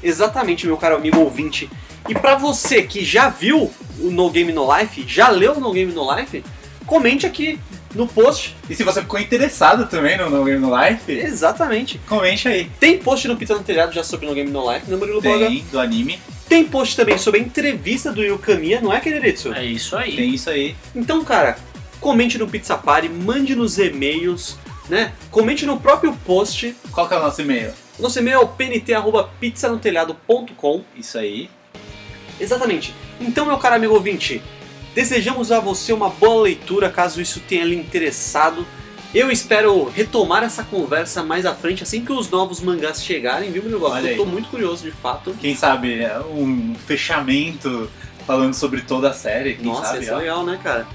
Exatamente, meu caro amigo ouvinte. E pra você que já viu o No Game No Life, já leu o No Game No Life, comente aqui no post. E se você ficou interessado também no No Game No Life, Exatamente. comente aí. Tem post no Pizza no Telhado já sobre No Game No Life, né, Murilo Boga? Tem do anime, Tem post também sobre a entrevista do Yukamiya, não é, Keneritsu? É isso aí. tem isso aí. Então, cara, comente no Pizza Party, mande nos e-mails, né? Comente no próprio post. Qual que é o nosso e-mail? Nosso e-mail é o pnt.pizzanotelhado.com. Isso aí. Exatamente. Então, meu caro amigo ouvinte, desejamos a você uma boa leitura, caso isso tenha lhe interessado. Eu espero retomar essa conversa mais à frente, assim que os novos mangás chegarem, viu, meu Olha Eu tô muito curioso, de fato. Quem sabe é um fechamento falando sobre toda a série, quem Nossa, sabe? é legal, né, cara?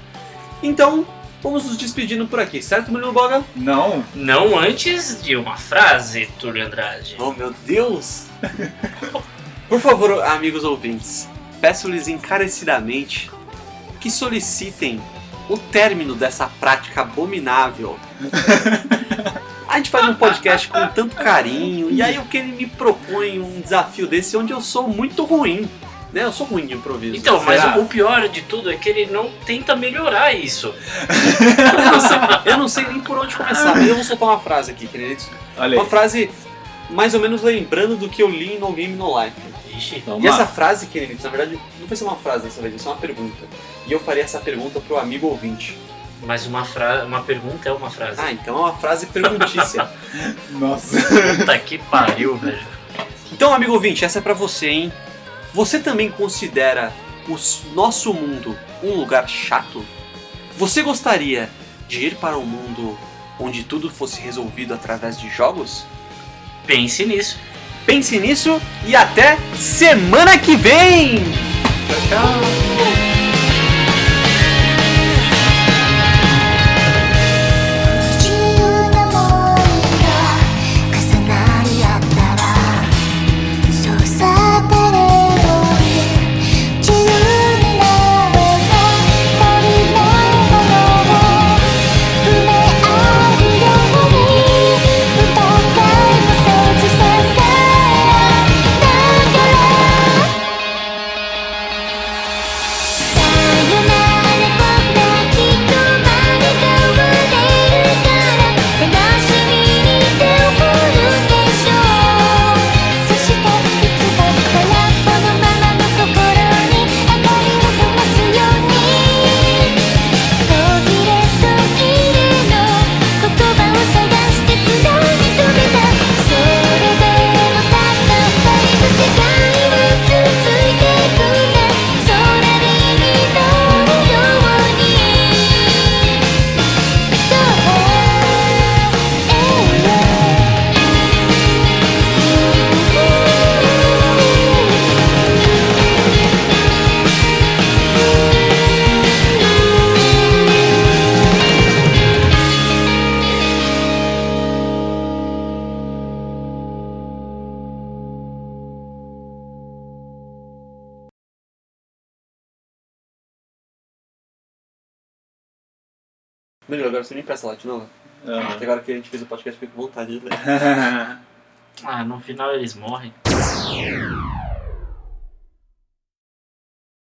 Então, vamos nos despedindo por aqui, certo, Murilo Boga? Não, Não antes de uma frase, Túlio Andrade. Oh, meu Deus! Por favor, amigos ouvintes, peço-lhes encarecidamente que solicitem o término dessa prática abominável. A gente faz um podcast com tanto carinho, e aí o que ele me propõe um desafio desse onde eu sou muito ruim. Né? Eu sou ruim de improviso. Então, mas Será? o pior de tudo é que ele não tenta melhorar isso. eu não, sei, eu não sei nem por onde começar, mas eu vou soltar uma frase aqui, queridos. olha Uma aí. frase mais ou menos lembrando do que eu li em No Game No Life. Ixi. E essa frase, queridos, na verdade, não vai ser uma frase dessa vez, vai ser uma pergunta. E eu faria essa pergunta pro amigo ouvinte. Mas uma, fra... uma pergunta é uma frase. Ah, então é uma frase perguntícia. Nossa. Puta que pariu, velho. então, amigo ouvinte, essa é pra você, hein? Você também considera o nosso mundo um lugar chato? Você gostaria de ir para um mundo onde tudo fosse resolvido através de jogos? Pense nisso. Pense nisso e até semana que vem! Tchau. Melhor, agora você nem presta lá de novo. Ah. Até agora que a gente fez o podcast, fiquei com vontade de ler. Ah, no final eles morrem.